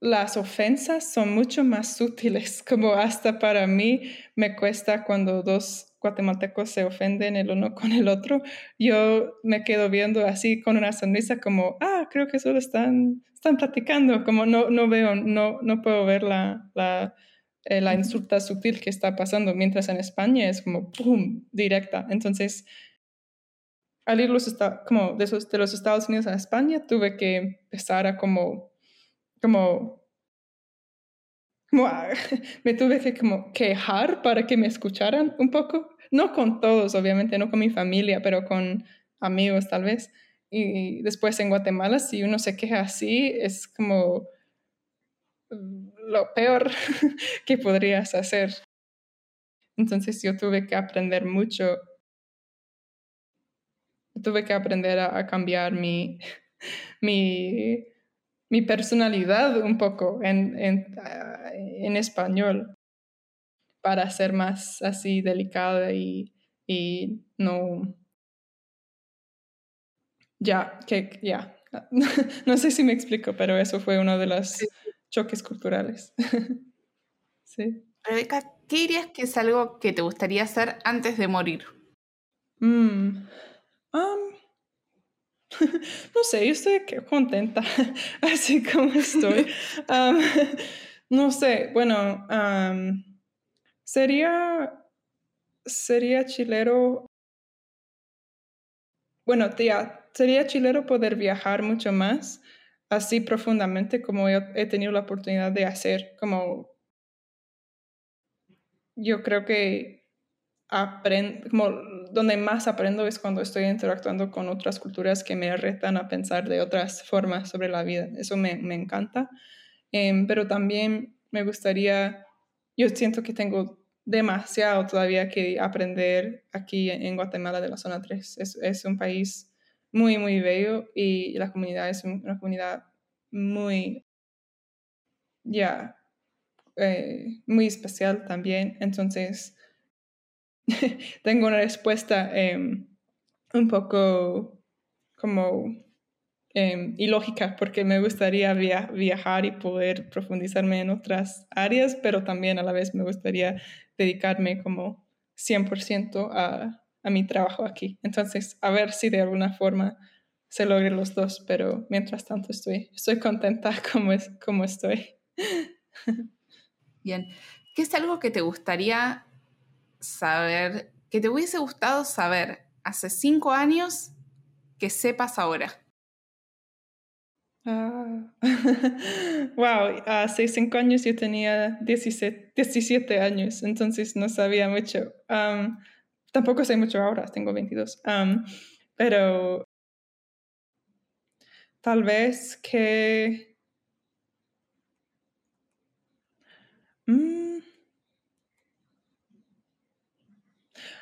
las ofensas son mucho más sutiles, como hasta para mí me cuesta cuando dos guatemaltecos se ofenden el uno con el otro, yo me quedo viendo así con una sonrisa como, ah, creo que solo están, están platicando, como no, no veo, no, no puedo ver la, la, eh, la insulta sutil que está pasando, mientras en España es como, ¡pum!, directa. Entonces, al ir los, como de, esos, de los Estados Unidos a España, tuve que empezar a como como, me tuve que como quejar para que me escucharan un poco, no con todos, obviamente, no con mi familia, pero con amigos tal vez. Y después en Guatemala, si uno se queja así, es como lo peor que podrías hacer. Entonces yo tuve que aprender mucho, tuve que aprender a, cambiar mi, mi personalidad un poco en, en, ah, en, español para ser más así delicada y, y no... Ya, que ya. no sé si me explico, pero eso fue uno de los choques culturales. sí. Rebeca, ¿qué dirías que es algo que te gustaría hacer antes de morir? Mm, um, no sé, yo estoy contenta así como estoy. no sé, bueno, sería, sería chilero, bueno, tía, sería chilero poder viajar mucho más así profundamente como he tenido la oportunidad de hacer, como yo creo que aprendo, donde más aprendo es cuando estoy interactuando con otras culturas que me retan a pensar de otras formas sobre la vida. Eso me, me encanta. Em, pero también me gustaría, yo siento que tengo demasiado todavía que aprender aquí en Guatemala de la zona 3. Es, es un país muy, muy bello y la comunidad es una comunidad muy, ya, eh, muy especial también. Entonces, tengo una respuesta em, un poco como em, ilógica porque me gustaría viajar y poder profundizarme en otras áreas, pero también a la vez me gustaría dedicarme como 100% a, a mi trabajo aquí. Entonces, a ver si de alguna forma se logren los dos, pero mientras tanto estoy, estoy contenta como, es, como estoy. Bien. ¿Qué es algo que te gustaría saber, que te hubiese gustado saber hace cinco años que sepas ahora? wow, hace cinco años yo tenía 17, 17 años, entonces no sabía mucho. Tampoco sé mucho ahora, tengo 22. pero tal vez que... Mm,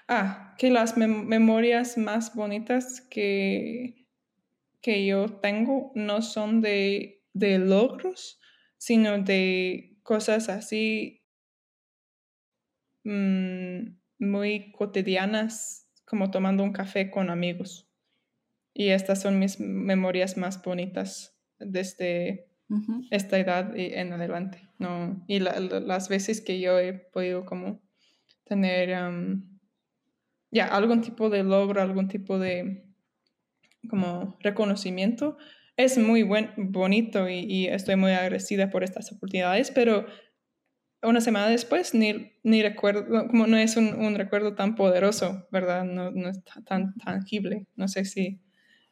ah, que las memorias más bonitas que, que yo tengo no son de, de logros, sino de cosas así mm, muy cotidianas, como tomando un café con amigos. Y estas son mis memorias más bonitas desde esta edad y en adelante. ¿no? Y las veces que yo he podido como tener ya algún tipo de logro, algún tipo de como reconocimiento, es muy buen, bonito y, estoy muy agradecida por estas oportunidades, pero una semana después ni, ni recuerdo, como no es un, recuerdo tan poderoso, ¿verdad? No, no es tan tangible. No sé si,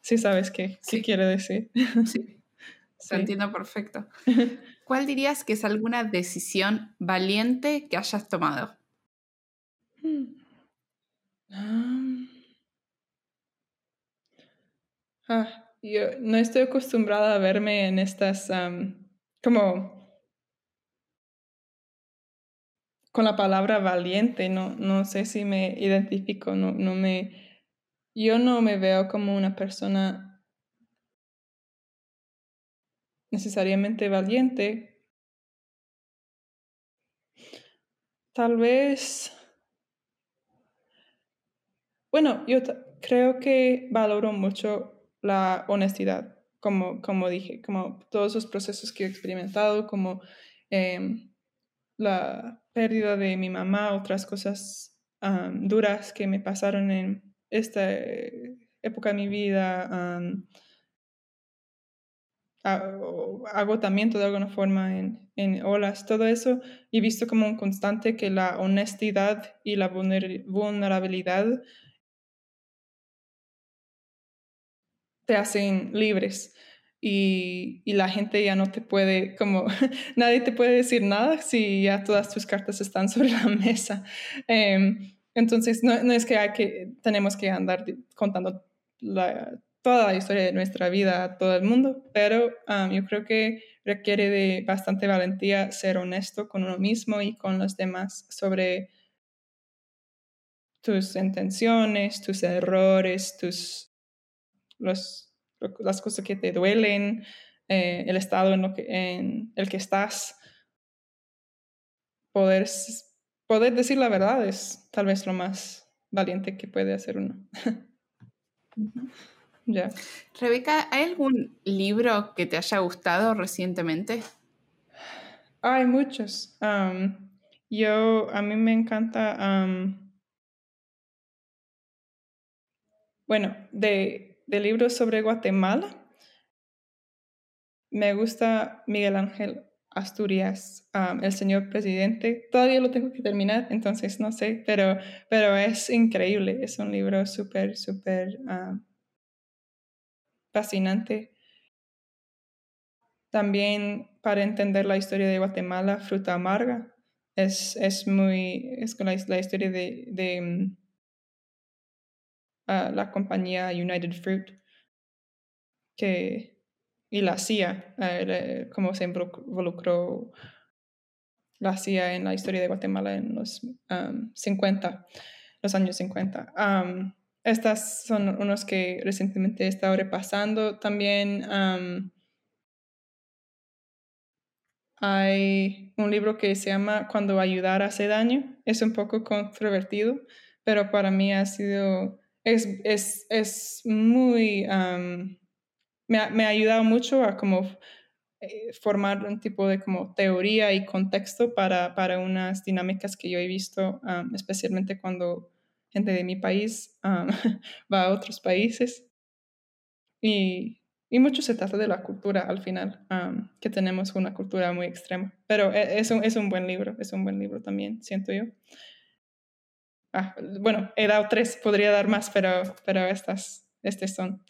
si sabes qué, sí. quiere decir. Sí, se entiendo perfecto. ¿Cuál dirías que es alguna decisión valiente que hayas tomado? Hmm. Ah, yo no estoy acostumbrada a verme en estas, como con la palabra valiente, no, no sé si me identifico, no, no me, yo no me veo como una persona necesariamente valiente. Tal vez, bueno, yo creo que valoro mucho la honestidad, como, como dije, como todos los procesos que he experimentado, como em, la pérdida de mi mamá, otras cosas duras que me pasaron en esta época de mi vida, agotamiento de alguna forma en, en, olas, todo eso, he visto como un constante que la honestidad y la vulnerabilidad te hacen libres y, la gente ya no te puede, como nadie te puede decir nada si ya todas tus cartas están sobre la mesa. Em, entonces, no, no, es que, hay que tenemos que andar contando toda la historia de nuestra vida a todo el mundo, pero yo creo que requiere de bastante valentía ser honesto con uno mismo y con los demás sobre tus intenciones, tus errores, tus los las cosas que te duelen, eh, el estado en, lo que, en el que estás. Poder, poder decir la verdad es tal vez lo más valiente que puede hacer uno. ya. Rebeca, ¿hay algún libro que te haya gustado recientemente? Hay muchos. yo, a mí me encanta, bueno, de de libros sobre Guatemala. Me gusta Miguel Ángel Asturias, el señor presidente. Todavía lo tengo que terminar, entonces no sé, pero, pero es increíble. Es un libro súper, súper fascinante. También para entender la historia de Guatemala, Fruta Amarga. Es, es muy, es la, la historia de, de la compañía United Fruit que, y la CIA, eh, como se involucró la CIA en la historia de Guatemala en los 50, los años 50. estas son unos que recientemente he estado repasando. También hay un libro que se llama Cuando ayudar hace daño. Es un poco controvertido, pero para mí ha sido es, es, es muy, me, ha, me, ha, ayudado mucho a como eh, formar un tipo de como teoría y contexto para, para unas dinámicas que yo he visto, especialmente cuando gente de mi país va a otros países. Y, y, mucho se trata de la cultura al final, que tenemos una cultura muy extrema. Pero e, es un, es un buen libro, es un buen libro también, siento yo. Ah, bueno, he dado tres, podría dar más, pero, pero estas, estos son.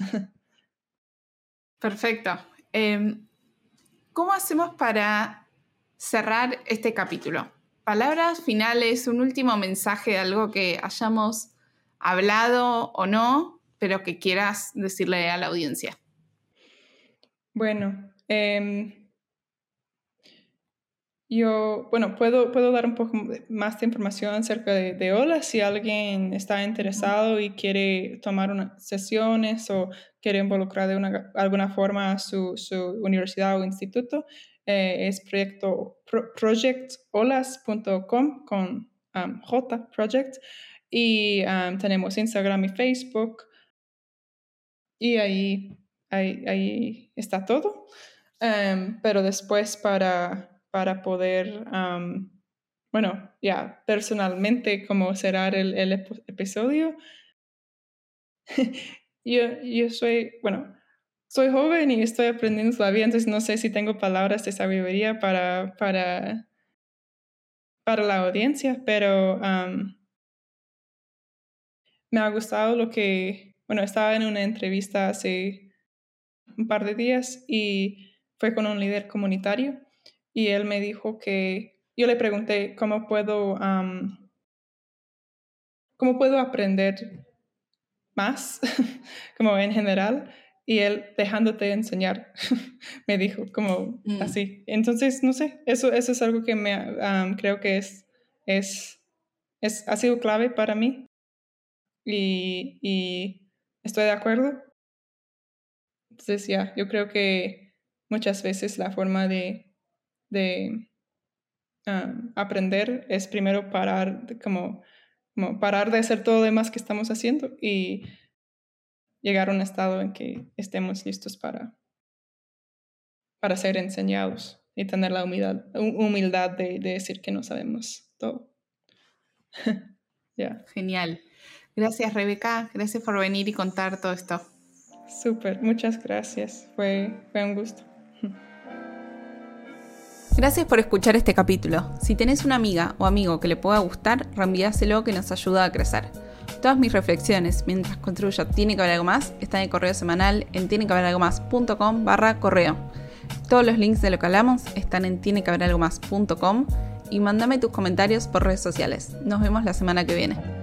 Perfecto. Em, ¿Cómo hacemos para cerrar este capítulo? Palabras finales, un último mensaje de algo que hayamos hablado o no, pero que quieras decirle a la audiencia. Bueno, em, yo, bueno, puedo, puedo dar un poco más de información acerca de, OLA si alguien está interesado y quiere tomar unas sesiones o quiere involucrar de una, alguna forma su, su universidad o instituto. Eh, es proyecto projectolas.com con um, J Project y um, tenemos Instagram y Facebook y ahí, ahí, ahí está todo. Um, pero después para para poder, bueno, ya personalmente, como cerrar el, episodio. yo, yo soy, bueno, soy joven y estoy aprendiendo todavía, entonces no sé si tengo palabras de sabiduría para, para, para la audiencia, pero me ha gustado lo que, bueno, estaba en una entrevista hace un par de días y fue con un líder comunitario y él me dijo que yo le pregunté cómo puedo, cómo puedo aprender más, como en general, y él dejándote enseñar, me dijo como mm. así. Entonces, no sé, eso, eso es algo que me creo que es, es, es, ha sido clave para mí y, y estoy de acuerdo. Entonces, ya, yo creo que muchas veces la forma de de aprender es primero parar, como, como parar de hacer todo lo demás que estamos haciendo y llegar a un estado en que estemos listos para, para ser enseñados y tener la humildad, humildad de, decir que no sabemos todo. Genial. Gracias, Rebeca. Gracias por venir y contar todo esto. Súper, muchas gracias. Fue, fue un gusto. Gracias por escuchar este capítulo. Si tenés una amiga o amigo que le pueda gustar, reenvíaselo que nos ayuda a crecer. Todas mis reflexiones mientras construyo Tiene que haber algo más están en el correo semanal en tienequehaberalgomás.com barra correo. Todos los links de lo que hablamos están en tienequehaberalgomás.com y mándame tus comentarios por redes sociales. Nos vemos la semana que viene.